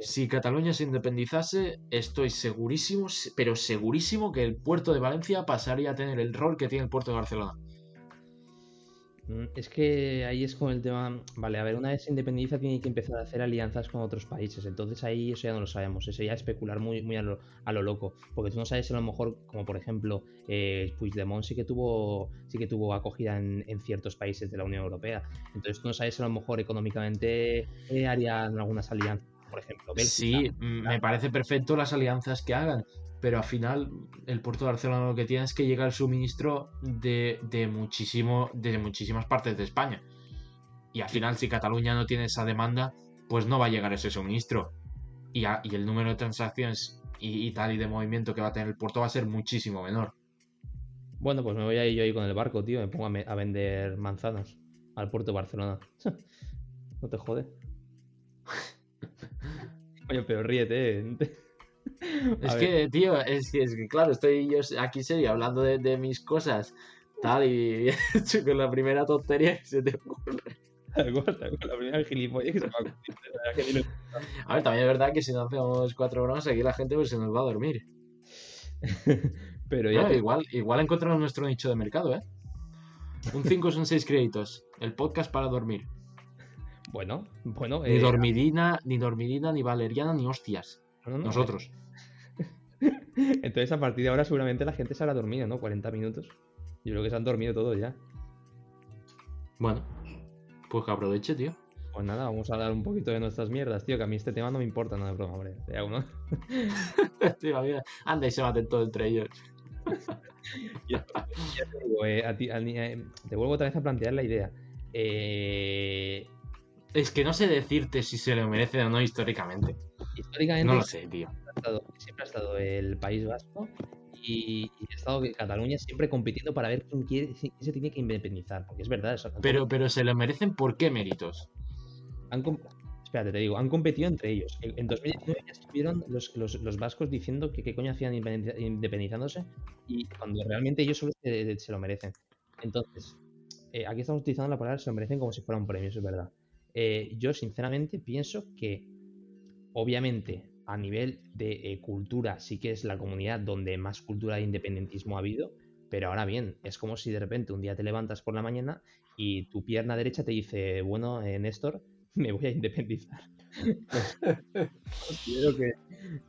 Si Cataluña se independizase, estoy segurísimo, se- pero segurísimo que el puerto de Valencia pasaría a tener el rol que tiene el puerto de Barcelona. Mm, Es que ahí es con el tema. Vale, a ver, una vez se independiza, tiene que empezar a hacer alianzas con otros países. Entonces ahí eso ya no lo sabemos. Eso ya es especular muy, muy a, lo, a lo loco. Porque tú no sabes a lo mejor, como por ejemplo, eh, Puigdemont sí que tuvo, sí que tuvo acogida en, en ciertos países de la Unión Europea. Entonces tú no sabes a lo mejor económicamente eh, harían algunas alianzas. Por ejemplo. Sí, mm, me parece perfecto las alianzas que hagan, pero al final el puerto de Barcelona lo que tiene es que llega el suministro de, de, muchísimo, de muchísimas partes de España. Y al final, si Cataluña no tiene esa demanda, pues no va a llegar ese suministro. Y, a- y el número de transacciones y, y tal y de movimiento que va a tener el puerto va a ser muchísimo menor. Bueno, pues me voy a ir yo ahí con el barco, tío. Me pongo a, me- a vender manzanas al puerto de Barcelona. no te jode. Oye, pero ríete, eh. Es A que, tío, es que, es que, claro, estoy yo aquí serio hablando de, de mis cosas, tal, y con la primera tontería que se te ocurre. La primera gilipollas que se ni lo- A ver, también es verdad que si no hacemos cuatro bromas, aquí la gente pues, se nos va a dormir. Pero ya te- igual, igual encontramos nuestro nicho de mercado, ¿eh? Un 5 son 6 créditos. El podcast para dormir. Bueno, bueno. Ni eh, dormidina, ni dormidina, ni valeriana, ni hostias. no, no, no, Nosotros. Entonces, a partir de ahora, seguramente la gente se habrá dormido, ¿no? 40 minutos. Yo creo que se han dormido todos ya. Bueno, pues que aproveche, tío. Pues nada, vamos a hablar un poquito de nuestras mierdas, tío, que a mí este tema no me importa, no de broma, hombre. De uno. tío, mira, anda y se maten todos entre ellos. Ya te digo, eh, a ti- al- eh, te vuelvo otra vez a plantear la idea. Eh, Es que no sé decirte si se lo merece o no históricamente. históricamente No lo sé, tío. Siempre ha estado, siempre ha estado el País Vasco y, y ha estado Cataluña siempre compitiendo para ver quién, quiere- quién se tiene que independizar, porque es verdad eso. Pero, pero se lo merecen por qué méritos. Han espérate, te digo, han competido entre ellos. En, en 2019 ya estuvieron los, los, los vascos diciendo que qué coño hacían independizándose y cuando realmente ellos solo se, se lo merecen. Entonces, eh, aquí estamos utilizando la palabra se lo merecen como si fuera un premio, eso es verdad. Eh, yo sinceramente pienso que obviamente a nivel de eh, cultura sí que es la comunidad donde más cultura de independentismo ha habido, pero ahora bien, es como si de repente un día te levantas por la mañana y tu pierna derecha te dice, bueno, eh, Néstor, me voy a independizar. considero que,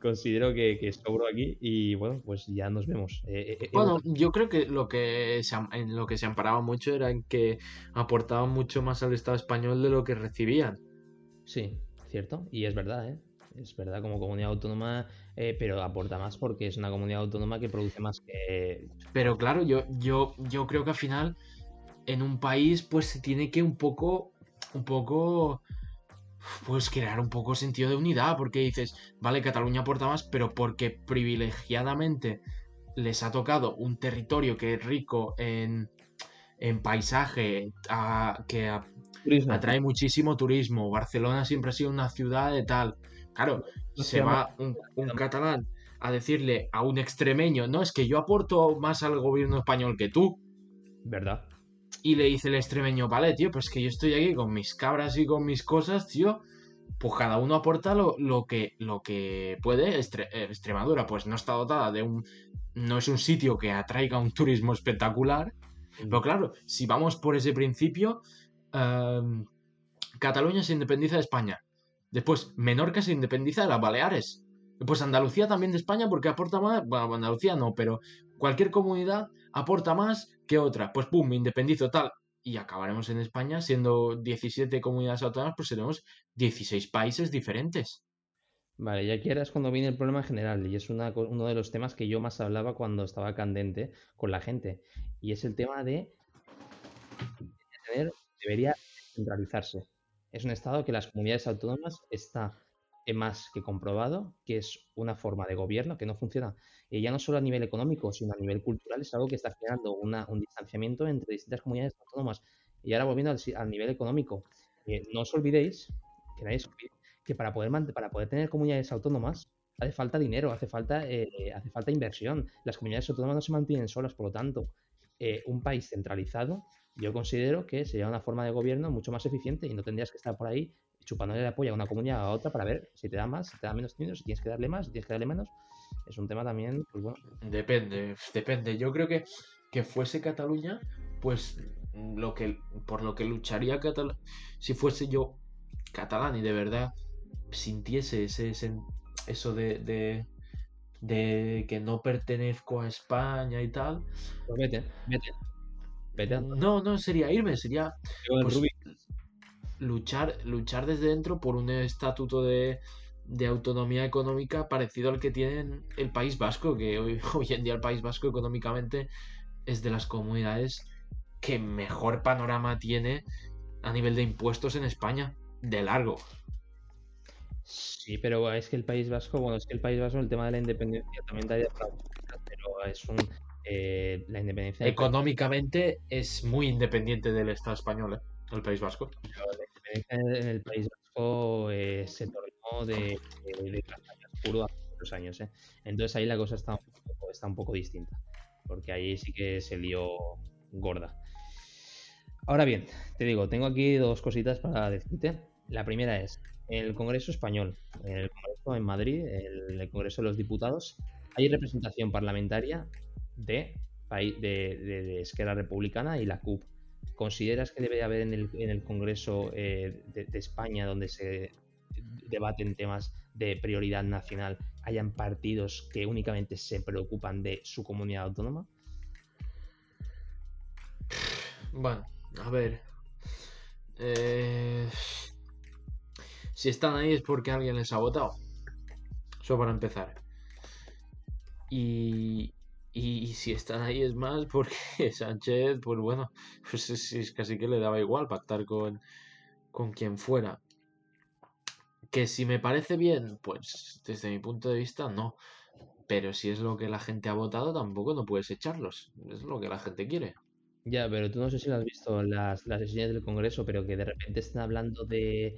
considero que, que sobro aquí y bueno, pues ya nos vemos. Eh, Bueno, yo creo que lo que se, en lo que se amparaba mucho era en que aportaban mucho más al Estado español de lo que recibían. sí, cierto, y es verdad, ¿eh? Es verdad como comunidad autónoma, eh, pero aporta más porque es una comunidad autónoma que produce más que... Pero claro, yo, yo, yo creo que al final en un país pues se tiene que un poco, un poco, pues crear un poco sentido de unidad, porque dices, vale, Cataluña aporta más, pero porque privilegiadamente les ha tocado un territorio que es rico en, en paisaje, a- que a- atrae muchísimo turismo. Barcelona siempre ha sido una ciudad de tal. Claro, se va un, un catalán a decirle a un extremeño, no, es que yo aporto más al gobierno español que tú. ¿Verdad? Y le dice el extremeño, vale, tío, pues que yo estoy aquí con mis cabras y con mis cosas, tío. Pues cada uno aporta lo, lo que, lo que puede. Estre- eh, Extremadura, pues no está dotada de un. No es un sitio que atraiga un turismo espectacular. Pero claro, si vamos por ese principio, em, Cataluña se independiza de España. Después, Menorca se independiza de las Baleares. Pues Andalucía también de España porque aporta más. Bueno, Andalucía no, pero cualquier comunidad aporta más que otra. Pues pum, me independizo tal. Y acabaremos en España siendo 17 comunidades autónomas, pues seremos 16 países diferentes. Vale, y aquí ahora es cuando viene el problema general, y es uno de los temas que yo más hablaba cuando estaba candente con la gente, y es el tema de debería centralizarse. Es un estado que las comunidades autónomas está eh, más que comprobado que es una forma de gobierno que no funciona, y ya no solo a nivel económico, sino a nivel cultural, es algo que está generando una- un distanciamiento entre distintas comunidades autónomas. Y ahora volviendo al, al nivel económico, eh, no os olvidéis, que para poder, para poder tener comunidades autónomas hace falta dinero, hace falta, eh, hace falta inversión. Las comunidades autónomas no se mantienen solas, por lo tanto, eh, un país centralizado, yo considero que sería una forma de gobierno mucho más eficiente y no tendrías que estar por ahí chupándole el apoyo a una comunidad a otra para ver si te da más, si te da menos dinero, si tienes que darle más, si tienes que darle menos. Es un tema también, pues bueno, Depende, depende. Yo creo que que fuese Cataluña, pues lo que por lo que lucharía Cataluña, si fuese yo catalán y de verdad sintiese ese, sen- eso de, de, de que no pertenezco a España y tal, pues vete, vete. No, no sería irme, sería pues, luchar, luchar desde dentro por un estatuto de, de autonomía económica parecido al que tiene el País Vasco, que hoy, hoy en día el País Vasco económicamente es de las comunidades que mejor panorama tiene a nivel de impuestos en España, de largo. Sí, pero es que el País Vasco, bueno, es que el País Vasco, el tema de la independencia también podcast, pero es un. Eh, la independencia Económicamente es muy independiente del Estado español, ¿eh? el País Vasco. Pero la independencia en el País Vasco eh, se tornó de, de, de hace muchos años. Entonces ahí la cosa está un, poco, está un poco distinta, porque ahí sí que se lió gorda. Ahora bien, te digo, tengo aquí dos cositas para decirte. La primera es, el Congreso Español, el Congreso en Madrid, el, el Congreso de los Diputados, hay representación parlamentaria de, de, de- Esquerra Republicana y la CUP. ¿Consideras que debe haber en el, en el Congreso eh, de, de España, donde se debaten temas de prioridad nacional, hayan partidos que únicamente se preocupan de su comunidad autónoma? Bueno, a ver. Eh, si están ahí es porque alguien les ha votado. Eso para empezar. Y, y si están ahí es más porque Sánchez, pues bueno, pues es, casi que le daba igual pactar con, con quien fuera. Que si me parece bien, pues desde mi punto de vista no. Pero si es lo que la gente ha votado, tampoco no puedes echarlos. Es lo que la gente quiere. Ya, pero tú no sé si lo has visto las, las sesiones del Congreso, pero que de repente están hablando de,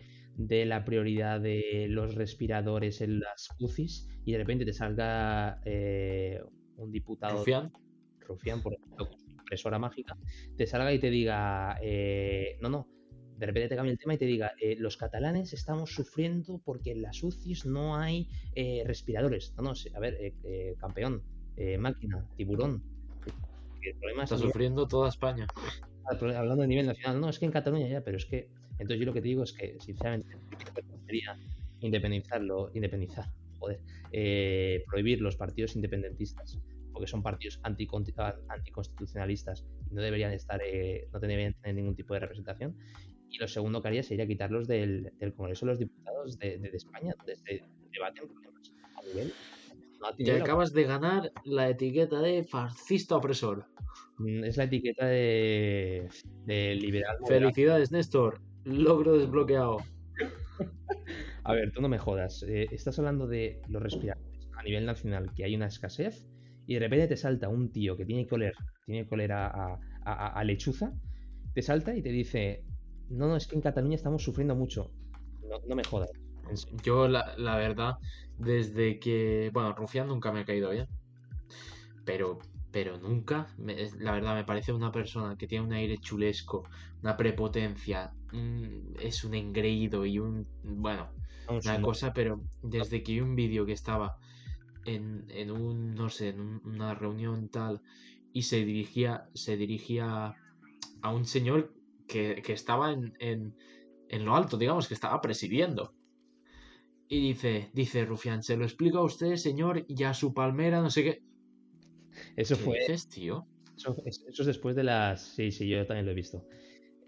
la prioridad de los respiradores en las UCIs y de repente te salga eh, un diputado. Rufián. Rufián, por ejemplo, con su impresora mágica, te salga y te diga, eh, no, no, de repente te cambia el tema y te diga, eh, los catalanes estamos sufriendo porque en las UCIs no hay respiradores. No, no, a ver, campeón, máquina, tiburón, el problema está sufriendo toda España. Hablando a nivel nacional, no, es que en Cataluña ya, pero es que. Entonces, yo lo que te digo es que, sinceramente, sería independizarlo, independizar, joder, eh, prohibir los partidos independentistas, porque son partidos anticonstitucionalistas y no deberían estar, eh, no deberían tener ningún tipo de representación. Y lo segundo que haría sería quitarlos del, Congreso de los Diputados de, España, donde se debaten problemas a nivel te acabas de ganar la etiqueta de fascista opresor. Mm, es la etiqueta de, liberal. Felicidades, Néstor. Logro desbloqueado. A ver, tú no me jodas. Eh, estás hablando de los respiradores a nivel nacional, que hay una escasez, y de repente te salta un tío que tiene que oler, tiene que a, lechuza, te salta y te dice, no, no, es que en Cataluña estamos sufriendo mucho. No, me jodas. Yo, la, la verdad, desde que, bueno, Rufián nunca me ha caído bien, pero, pero nunca, la verdad me parece una persona que tiene un aire chulesco, una prepotencia, es un engreído y un, bueno, una cosa, pero desde que vi un vídeo que estaba en, en, un, no sé, en una reunión tal y se dirigía, se dirigía a un señor que, que estaba en, en, en lo alto, digamos, que estaba presidiendo. Y dice, dice Rufián, se lo explico a usted, señor, y a su palmera, no sé qué. Eso fue. Dices, tío? Eso, es después de las. Sí, sí, yo también lo he visto.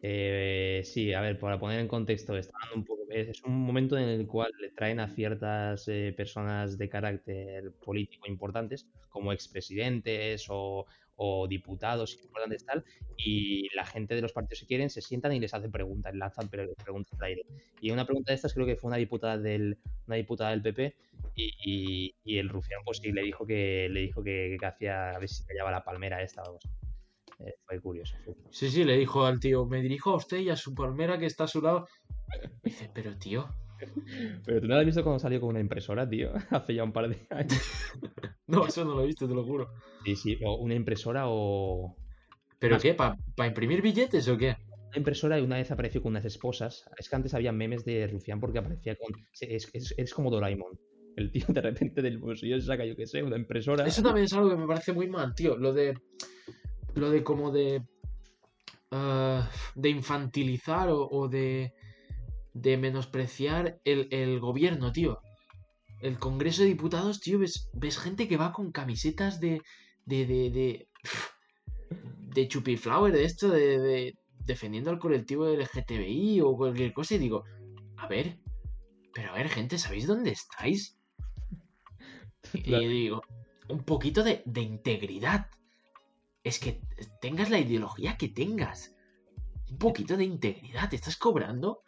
Eh, sí, a ver, para poner en contexto, está un poco, es un momento en el cual le traen a ciertas eh, personas de carácter político importantes, como expresidentes o, o diputados importantes tal, y la gente de los partidos que quieren se sientan y les hacen preguntas, lanzan preguntas al aire. Y una pregunta de estas creo que fue una diputada del, una diputada del PP y, el rufián pues sí le dijo que le dijo que, hacía a ver si callaba la palmera esta eh, fue, curioso, Sí, sí, le dijo al tío, me dirijo a usted y a su palmera que está a su lado. dice, pero tío, pero tú no has visto cuando salió con una impresora, tío, hace ya un par de años. no, eso no lo he visto, te lo juro. Sí, sí, o una impresora o. ¿Pero qué? ¿Para imprimir billetes o qué? Una impresora y una vez apareció con unas esposas. Es que antes había memes de Rufián porque aparecía con. Es, es, como Doraemon. El tío de repente del bolsillo se saca, yo qué sé, una impresora. Eso también es algo que me parece muy mal, tío. Lo de. Lo de como de. Ah, de infantilizar o de de menospreciar el, gobierno, tío. El Congreso de Diputados, tío, ves, ves gente que va con camisetas de. de. de. de. de chupiflower, de esto, de, de. defendiendo al colectivo LGTBI o cualquier cosa, y digo, a ver, pero a ver, gente, ¿sabéis dónde estáis? Y digo, un poquito de, de integridad. Es que tengas la ideología que tengas. Un poquito de integridad. Te estás cobrando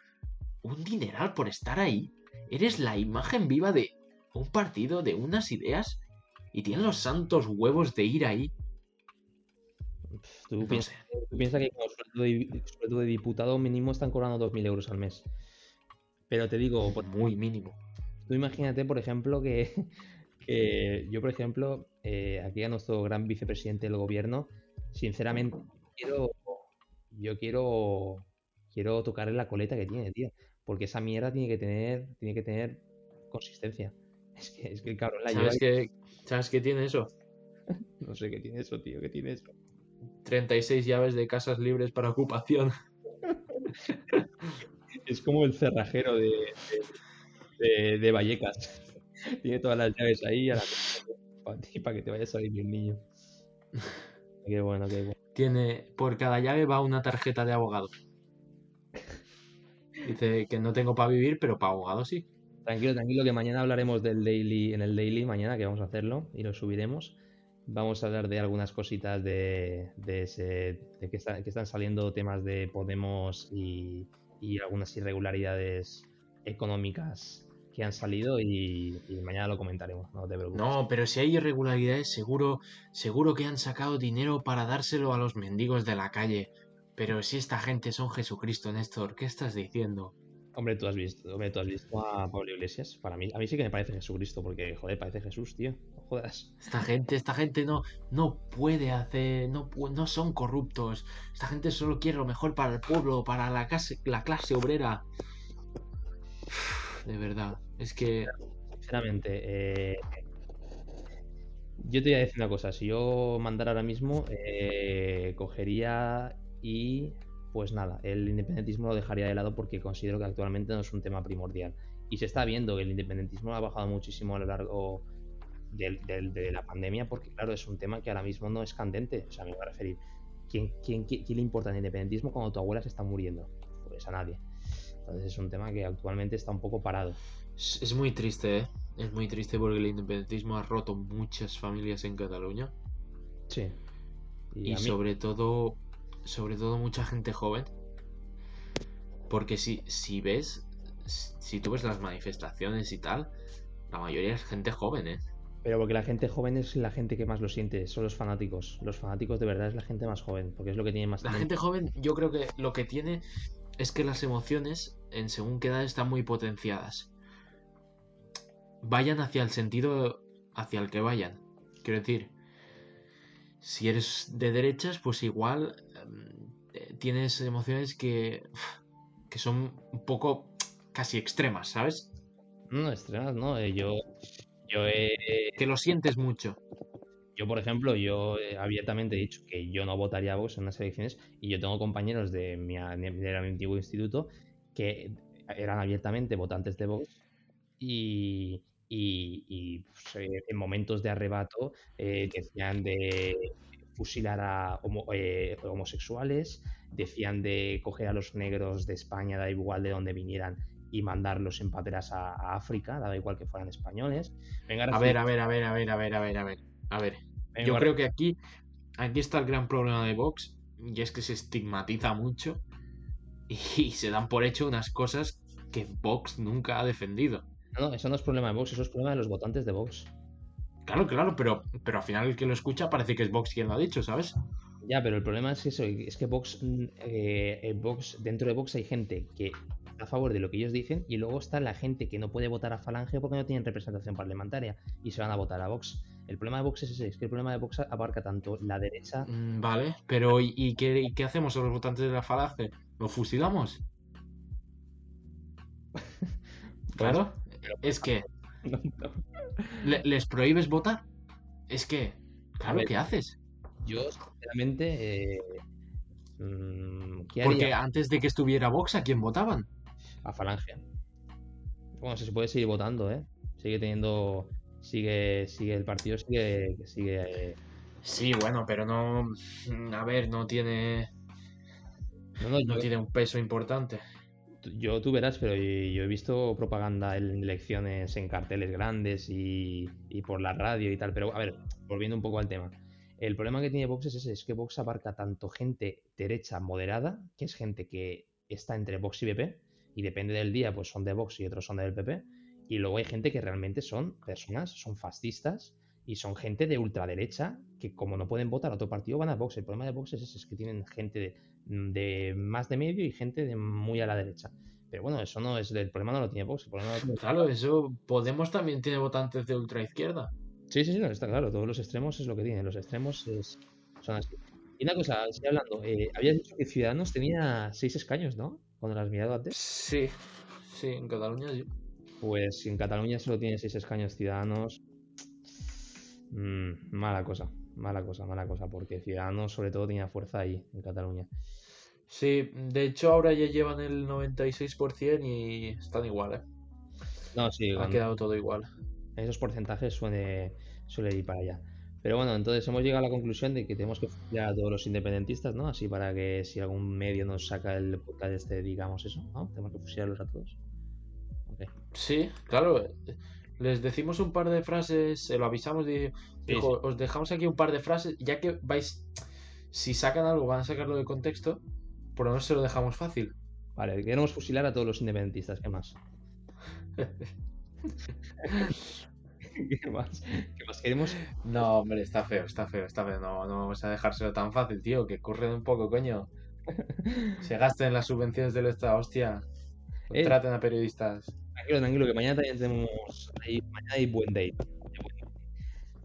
un dineral por estar ahí. Eres la imagen viva de un partido, de unas ideas, y tienes los santos huevos de ir ahí. Tú, piensas, que con sueldo de, diputado mínimo están cobrando 2.000 euros al mes. Pero te digo... Muy mínimo. Tú imagínate, por ejemplo, que, yo, por ejemplo, eh, aquí a nuestro gran vicepresidente del gobierno, sinceramente, quiero, yo quiero, quiero tocarle la coleta que tiene, tío. Porque esa mierda tiene que tener, tiene que tener consistencia. Es que, es que el cabrón la ¿Sabes Qué, ¿Sabes qué tiene eso? no sé qué tiene eso, tío, qué tiene eso. 36 llaves de casas libres para ocupación. es como el cerrajero de, de, Vallecas. Tiene todas las llaves ahí a la... para que te vaya a salir un niño. Qué bueno, qué bueno. Tiene, por cada llave va una tarjeta de abogado. Dice que no tengo para vivir, pero para abogado sí. Tranquilo, tranquilo, que mañana hablaremos del daily, en el daily, mañana que vamos a hacerlo y lo subiremos. Vamos a hablar de algunas cositas de, de, ese, de que, que, están saliendo temas de Podemos y, y algunas irregularidades económicas que han salido y, mañana lo comentaremos, no te preocupes. No, pero si hay irregularidades, seguro, seguro que han sacado dinero para dárselo a los mendigos de la calle. Pero si esta gente son Jesucristo, Néstor, ¿qué estás diciendo? Hombre, tú has visto, hombre, tú has visto a Pablo Iglesias. Para mí, a mí sí que me parece Jesucristo, porque, joder, parece Jesús, tío. No jodas. Esta gente, esta gente no, no puede hacer, no, no son corruptos. Esta gente solo quiere lo mejor para el pueblo, para la clase, la clase obrera. De verdad. Es que. Sinceramente, eh, yo te voy a decir una cosa. Si yo mandara ahora mismo, eh, cogería y. Pues nada, el independentismo lo dejaría de lado porque considero que actualmente no es un tema primordial. Y se está viendo que el independentismo ha bajado muchísimo a lo largo de, la pandemia porque, claro, es un tema que ahora mismo no es candente. O sea, me voy a referir. ¿Quién, quién, quién le importa el independentismo cuando tu abuela se está muriendo? Pues a nadie. Entonces es un tema que actualmente está un poco parado. Es muy triste, ¿eh? Es muy triste porque el independentismo ha roto muchas familias en Cataluña. Sí. Y, sobre todo, sobre todo mucha gente joven. Porque si, si ves, si tú ves las manifestaciones y tal, la mayoría es gente joven, ¿eh? Pero porque la gente joven es la gente que más lo siente, son los fanáticos. Los fanáticos de verdad es la gente más joven, porque es lo que tiene más... La gente joven yo creo que lo que tiene es que las emociones en según qué edad están muy potenciadas vayan hacia el sentido hacia el que vayan. Quiero decir, si eres de derechas, pues igual em, tienes emociones que, que son un poco casi extremas, ¿sabes? No, extremas, no. Eh, yo, yo Que lo sientes mucho. Yo, por ejemplo, yo abiertamente he dicho que yo no votaría a Vox en unas elecciones y yo tengo compañeros de mi, de mi antiguo instituto que eran abiertamente votantes de Vox y, y, pues, eh, en momentos de arrebato eh, decían de fusilar a eh, homosexuales, decían de coger a los negros de España, da igual de donde vinieran, y mandarlos en pateras a, África, da igual que fueran españoles. a ver, a ver, a ver, a ver, a ver, a ver, a ver. A ver. Yo creo que aquí, aquí está el gran problema de Vox, y es que se estigmatiza mucho y se dan por hecho unas cosas que Vox nunca ha defendido. No, eso no es problema de Vox, eso es problema de los votantes de Vox. Claro, claro, pero, pero al final el que lo escucha parece que es Vox quien lo ha dicho, ¿sabes? Ya, pero el problema es eso, es que Vox, mm, eh, Vox, dentro de Vox hay gente que a favor de lo que ellos dicen y luego está la gente que no puede votar a Falange porque no tienen representación parlamentaria y se van a votar a Vox. El problema de Vox es ese, es que el problema de Vox abarca tanto la derecha... Mm, vale, pero ¿y, qué, ¿y qué hacemos a los votantes de la Falange? ¿Los fusilamos? claro. Es que. ¿Les prohíbes votar? Es que. Claro, ¿qué haces? Yo, sinceramente. Eh, mm, Porque antes de que estuviera Vox, ¿a quién votaban? A Falange. Bueno, se puede seguir votando, ¿eh? Sigue teniendo. Sigue, sigue el partido, sigue. sigue Sí, bueno, pero no. A ver, no tiene. no tiene un peso importante yo tú verás, pero yo he visto propaganda en elecciones en carteles grandes y, por la radio y tal. Pero a ver, volviendo un poco al tema. El problema que tiene Vox es ese, es que Vox abarca tanto gente derecha moderada, que es gente que está entre Vox y PP, y depende del día, pues son de Vox y otros son del PP. Y luego hay gente que realmente son personas, son fascistas y son gente de ultraderecha que como no pueden votar a otro partido van a Vox. El problema de Vox es ese, es que tienen gente de de más de medio y gente de muy a la derecha. Pero bueno, eso no es el problema no lo tiene Vox. Claro, eso Podemos también tiene votantes de ultra izquierda. Sí, sí, sí, está claro. Todos los extremos es lo que tienen. Los extremos son así. Y una cosa, estoy hablando. Eh, habías dicho que Ciudadanos tenía seis escaños, ¿no? Cuando lo has mirado antes. Sí, sí, en Cataluña sí. Pues en Cataluña solo tiene seis escaños Ciudadanos, mm, mala cosa mala cosa, mala cosa, porque Ciudadanos sobre todo tenía fuerza ahí, en Cataluña. Sí, de hecho ahora ya llevan el 96% y están igual, ¿eh? No, sí. Ha quedado todo igual. esos porcentajes suele, suele ir para allá. Pero bueno, entonces hemos llegado a la conclusión de que tenemos que fusilar a todos los independentistas, ¿no? Así para que si algún medio nos saca el podcast este, digamos eso, ¿no? Tenemos que fusilarlos a todos. Okay. Sí, claro. Les decimos un par de frases, se lo avisamos, de, dijo, os dejamos aquí un par de frases, ya que vais, si sacan algo, van a sacarlo de contexto, por lo menos se lo dejamos fácil. Vale, queremos fusilar a todos los independentistas, ¿qué más? ¿Qué más? ¿Qué más queremos? No, hombre, está feo, está feo, está feo. No, no vamos a dejárselo tan fácil, tío. Que corren un poco, coño. Se gasten las subvenciones del Estado, hostia. Eh, traten a periodistas. Tranquilo, tranquilo, que mañana también tenemos. mañana hay buen day.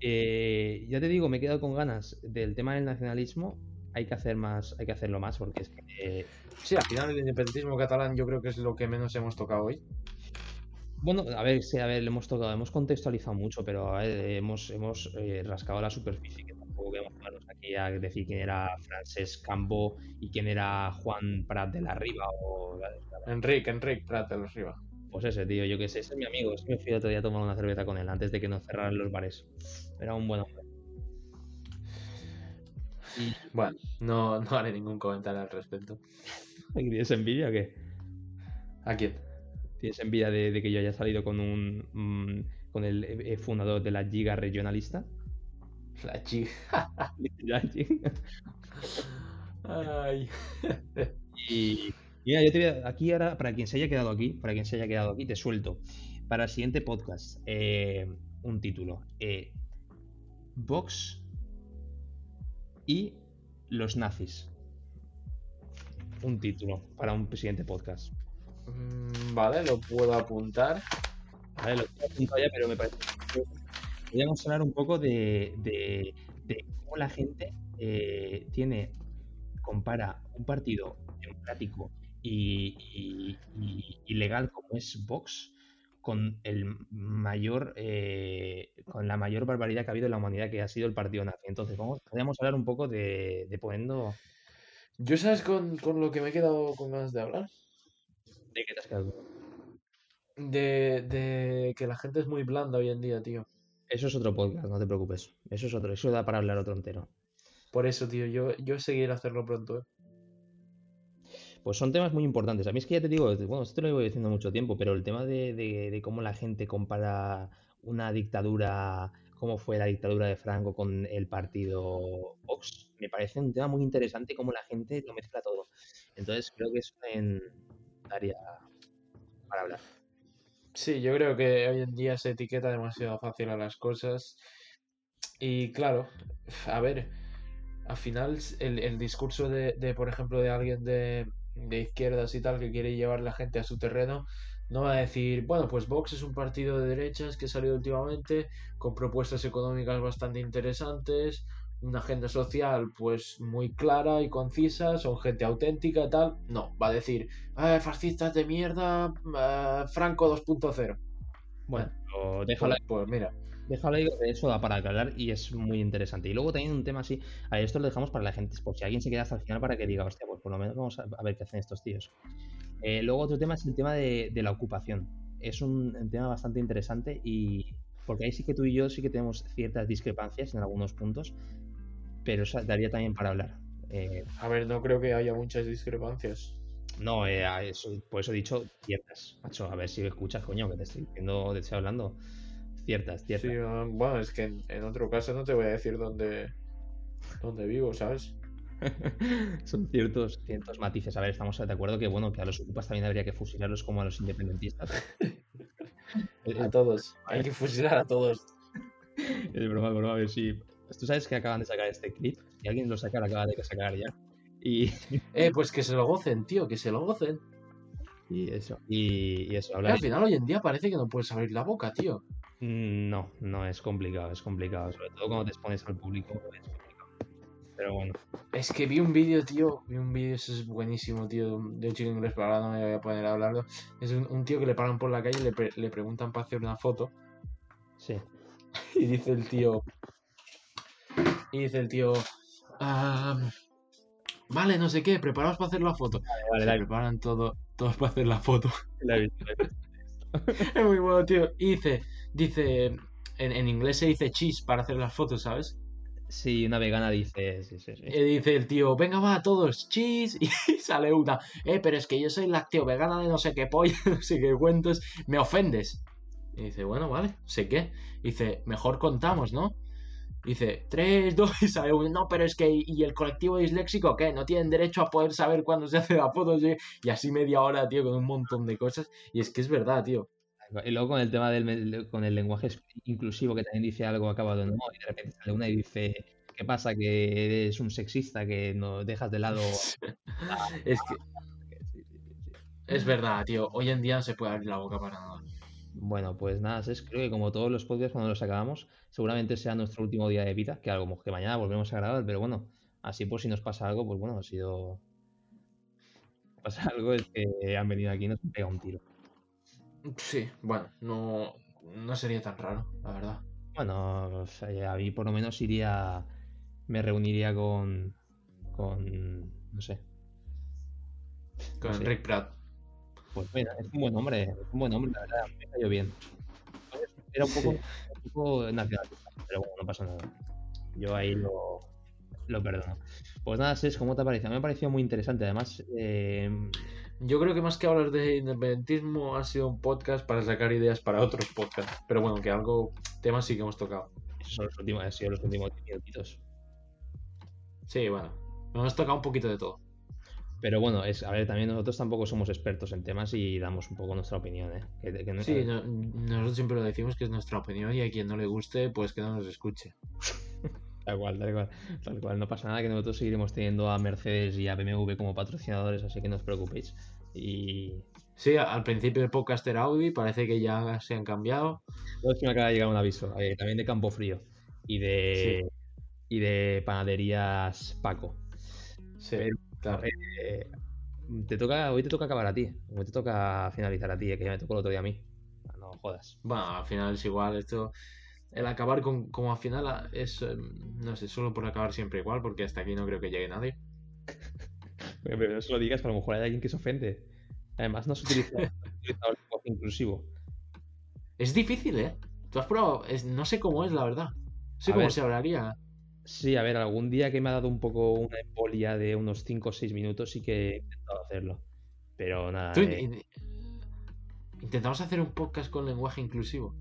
Eh, ya te digo, me he quedado con ganas del tema del nacionalismo. Hay que hacer más, hay que hacerlo más, porque es que. Sí, al final el independentismo catalán yo creo que es lo que menos hemos tocado hoy. Bueno, a ver, sí, a ver, le hemos tocado, hemos contextualizado mucho, pero hemos, hemos eh, rascado la superficie, que tampoco queremos ponernos aquí a decir quién era Francés Cambo y quién era Juan Prat de la Riva o... Enrique, Enrique Prat de la Riva. Pues ese, tío, yo qué sé, ese es mi amigo, es que me fui otro día a tomar una cerveza con él antes de que nos cerraran los bares. Era un buen hombre. Bueno, no, no haré ningún comentario al respecto. ¿Tienes envidia o qué? ¿A quién? ¿Tienes envidia de, que yo haya salido con un mm, con el eh, fundador de la Giga regionalista? La Giga. la Giga. Ay. y mira, yo te voy a, aquí ahora, para quien se haya quedado aquí, para quien se haya quedado aquí, te suelto. Para el siguiente podcast, eh, un título. Eh, Vox y los nazis. Un título para un siguiente podcast. Mm, vale, lo puedo apuntar. Vale, lo puedo apuntar ya, pero me parece que podríamos hablar un poco de, de, cómo la gente eh, tiene, compara un partido democrático y, legal como es Vox con el mayor eh, con la mayor barbaridad que ha habido en la humanidad que ha sido el partido nazi. Entonces, vamos, podríamos hablar un poco de, de poniendo. ¿Yo sabes con, con, lo que me he quedado con ganas de hablar? ¿De qué te has quedado? De, que la gente es muy blanda hoy en día, tío. Eso es otro podcast, no te preocupes. Eso es otro, eso da para hablar otro entero. Por eso, tío, yo, yo seguiré hacerlo pronto, ¿eh? Pues son temas muy importantes. A mí es que ya te digo, bueno, esto te lo llevo diciendo mucho tiempo, pero el tema de, de, cómo la gente compara una dictadura, cómo fue la dictadura de Franco con el partido Vox, me parece un tema muy interesante cómo la gente lo mezcla todo. Entonces creo que es en, para hablar. Sí, yo creo que hoy en día se etiqueta demasiado fácil a las cosas. Y claro, a ver, al final el, discurso de, por ejemplo, de alguien de, de izquierdas y tal que quiere llevar la gente a su terreno, no va a decir, bueno, pues Vox es un partido de derechas que ha salido últimamente con propuestas económicas bastante interesantes, una agenda social pues muy clara y concisa, son gente auténtica y tal. No, va a decir, eh, fascistas de mierda, eh, Franco 2.0. Bueno, pues, pues, mira. Déjalo ahí, eso da para aclarar y es muy interesante. Y luego también un tema así, a esto lo dejamos para la gente, por si alguien se queda hasta el final para que diga, hostia, pues por lo menos vamos a, ver qué hacen estos tíos. Eh, luego otro tema es el tema de, la ocupación. Es un, un, tema bastante interesante y porque ahí sí que tú y yo sí que tenemos ciertas discrepancias en algunos puntos, pero eso daría también para hablar. Eh, a ver, no creo que haya muchas discrepancias. No, eh, por eso he dicho ciertas, macho. A ver si escuchas, coño, que te estoy diciendo, te estoy hablando. Ciertas, ciertas. Sí, bueno, es que en, otro caso no te voy a decir dónde, dónde vivo, ¿sabes? Son ciertos, ciertos matices. A ver, estamos de acuerdo que bueno, que a los ocupas también habría que fusilarlos como a los independentistas. a todos. Hay que fusilar a todos. Es broma, broma, a ver si Tú sabes que acaban de sacar este clip y alguien lo saca, lo acaba de sacar ya. Y... Eh, pues que se lo gocen, tío, que se lo gocen. Y eso, y, eso. Al final hoy en día parece que no puedes abrir la boca, tío. Mm, no, no, es complicado, es complicado. Sobre todo cuando te expones al público, es complicado. Pero bueno. Es que vi un vídeo, tío, vi un vídeo, eso es buenísimo, tío, de un chico inglés, pero ahora no me voy a poner a hablarlo. Es un, tío que le paran por la calle y le, le preguntan para hacer una foto. Sí. Y dice el tío, y dice el tío, vale, no sé qué, preparaos para hacer la foto. Vale, Se preparan todo, todos para hacer la foto. es muy bueno, tío. Y dice, dice, en, en inglés se dice cheese para hacer las fotos, ¿sabes? Sí, una vegana dice, sí, sí, sí. Y dice el tío, venga va todos, cheese, y sale una, eh, pero es que yo soy lácteo vegana de no sé qué pollo, no sé qué cuentos, me ofendes. Y dice, bueno, vale, sé qué. Dice, mejor contamos, ¿no? Dice, 3, 2, y sale uno, no, pero es que, ¿y el colectivo disléxico qué? No tienen derecho a poder saber cuándo se hace la foto, ¿sí? y así media hora, tío, con un montón de cosas. Y es que es verdad, tío. Y luego con el tema del con el lenguaje inclusivo, que también dice algo acabado no, y de repente sale una y dice, ¿qué pasa? Que eres un sexista, que no dejas de lado... es que... Es verdad, tío. Hoy en día no se puede abrir la boca para nada. Bueno, pues nada, es creo que como todos los podcasts cuando los acabamos, seguramente sea nuestro último día de vida, que algo que mañana volvemos a grabar, pero bueno, así por si nos pasa algo, pues bueno, ha sido pasa algo es que han venido aquí y nos han pegado un tiro. Sí, bueno, no, no sería tan raro, la verdad. Bueno, a mí por lo menos iría, me reuniría con, con, no sé. Con Enric Pratt. Pues mira, es un buen hombre, es un buen hombre, la verdad, me cayó bien. Era un poco, un poco nacionalista, pero bueno, no pasa nada. Yo ahí lo, lo perdono. Pues nada, Ses, ¿cómo te parece? A mí me ha parecido muy interesante. Además, eh... yo creo que más que hablar de independentismo ha sido un podcast para sacar ideas para otros podcasts. Pero bueno, que algo, temas sí que hemos tocado. Esos son los últimos, han sido los últimos minutitos. Sí, bueno, hemos tocado un poquito de todo. Pero bueno, es, a ver, también nosotros tampoco somos expertos en temas y damos un poco nuestra opinión, ¿eh? Que, que no, sí, no, nosotros siempre lo decimos que es nuestra opinión y a quien no le guste, pues que no nos escuche. Tal cual, tal cual, tal cual. No pasa nada que nosotros seguiremos teniendo a Mercedes y a BMW como patrocinadores, así que no os preocupéis. Y. Sí, al principio el podcast era Audi, parece que ya se han cambiado. Entonces me acaba de llegar un aviso, eh, también de Campo Frío y de y de panaderías Paco. Sí, claro. Eh, te toca, hoy te toca acabar a ti, hoy te toca finalizar a ti, que ya me tocó el otro día a mí. No jodas. Bueno, al final es igual, esto el acabar con, como al final es, no sé, solo por acabar siempre igual, porque hasta aquí no creo que llegue nadie. Pero no se lo digas, pero a lo mejor hay alguien que se ofende. Además, no se utiliza, el lenguaje inclusivo. Es difícil, ¿eh? Tú has probado, no sé cómo es, la verdad. No sé cómo se hablaría. Sí, a ver, algún día que me ha dado un poco una embolia de unos 5 o 6 minutos, sí que he intentado hacerlo. Pero nada. Eh... Intentamos hacer un podcast con lenguaje inclusivo.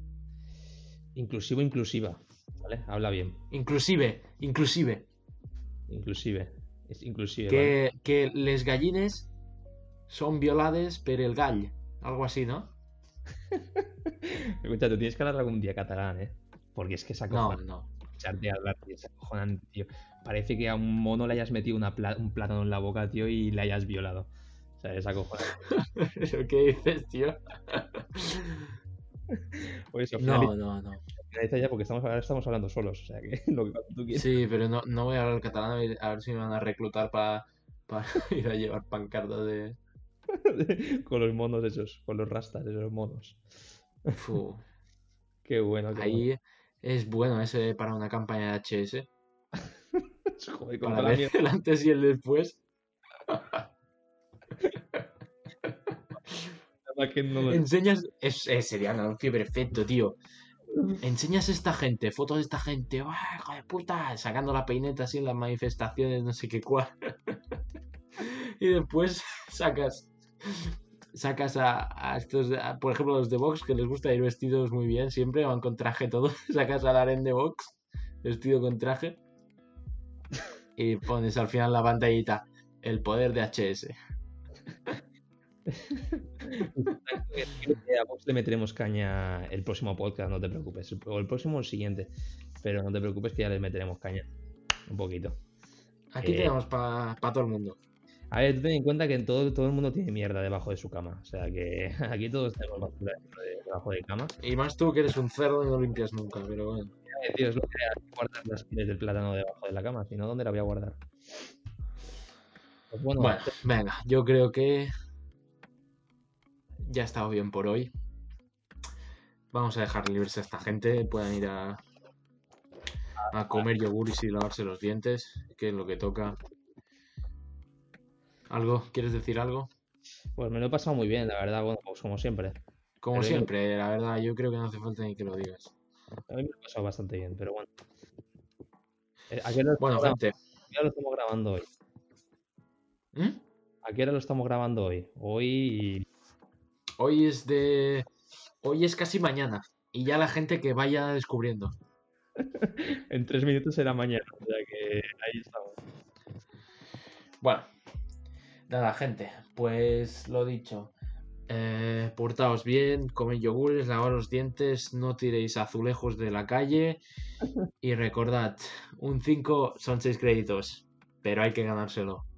Inclusivo, inclusiva. ¿Vale? Habla bien. Inclusive, inclusive. Inclusive. Es inclusive. Que, ¿vale? que les gallines son violades per el gall. Algo así, ¿no? Escucha, tú tienes que hablar algún día catalán, ¿eh? Porque es que esa No, no. Escucharte hablar, tío, es acojonante, tío. Parece que a un mono le hayas metido una pla un plátano en la boca, tío, y le hayas violado. O sea, es acojonante. ¿Pero qué dices, tío? Por eso, no, no, no. Finaliza ya porque estamos, ahora estamos hablando solos, o sea que lo que tú quieras. Sí, pero no, no voy a hablar catalán a ver si me van a reclutar para pa ir a llevar pancartas de... con los monos esos, con los rastas de esos monos. Qué bueno. Qué Ahí bueno. Es bueno ese para una campaña de HS. Joder, con para ver el antes y el después. que no lo... Enseñas. Es, es, sería un anuncio perfecto, tío. Enseñas a esta gente, fotos de esta gente, ¡ah, hijo de puta! Sacando la peineta así en las manifestaciones, no sé qué cuál. y después sacas. Sacas a, a estos, a, por ejemplo, los de Vox, que les gusta ir vestidos muy bien, siempre van con traje todo. Sacas al aren de Vox, vestido con traje. Y pones al final la pantallita, el poder de HS. a Vox le meteremos caña el próximo podcast, no te preocupes. O el próximo o el siguiente. Pero no te preocupes que ya les meteremos caña. Un poquito. Aquí eh... tenemos para pa todo el mundo. A ver, tú ten en cuenta que todo, todo el mundo tiene mierda debajo de su cama. O sea que aquí todos tenemos basura debajo de cama. Y más tú que eres un cerdo y no limpias nunca, pero bueno. Eh, tío, es lo que hay guardar las pieles del plátano debajo de la cama. Si no, ¿dónde la voy a guardar? Pues bueno, bueno venga, yo creo que ya ha estado bien por hoy. Vamos a dejar libres a esta gente. Puedan ir a, a comer yoguris y lavarse los dientes, que es lo que toca. ¿Algo? ¿Quieres decir algo? Pues me lo he pasado muy bien, la verdad, bueno, pues como siempre. Como Pero yo- siempre, la verdad, yo creo que no hace falta ni que lo digas. A mí me lo he pasado bastante bien, pero bueno. Eh, ¿A qué hora lo Bueno, gente. grabando? ¿A qué hora lo estamos grabando hoy? ¿Mm? ¿A qué hora lo estamos grabando hoy? Hoy. Hoy es de. Hoy es casi mañana. Y ya la gente que vaya descubriendo. En tres minutos será mañana. O sea que ahí estamos. Bueno, nada, gente, pues lo dicho. Eh, portaos bien, comed yogures, lavaos los dientes, no tiréis azulejos de la calle. Y recordad, un 5 son 6 créditos, pero hay que ganárselo.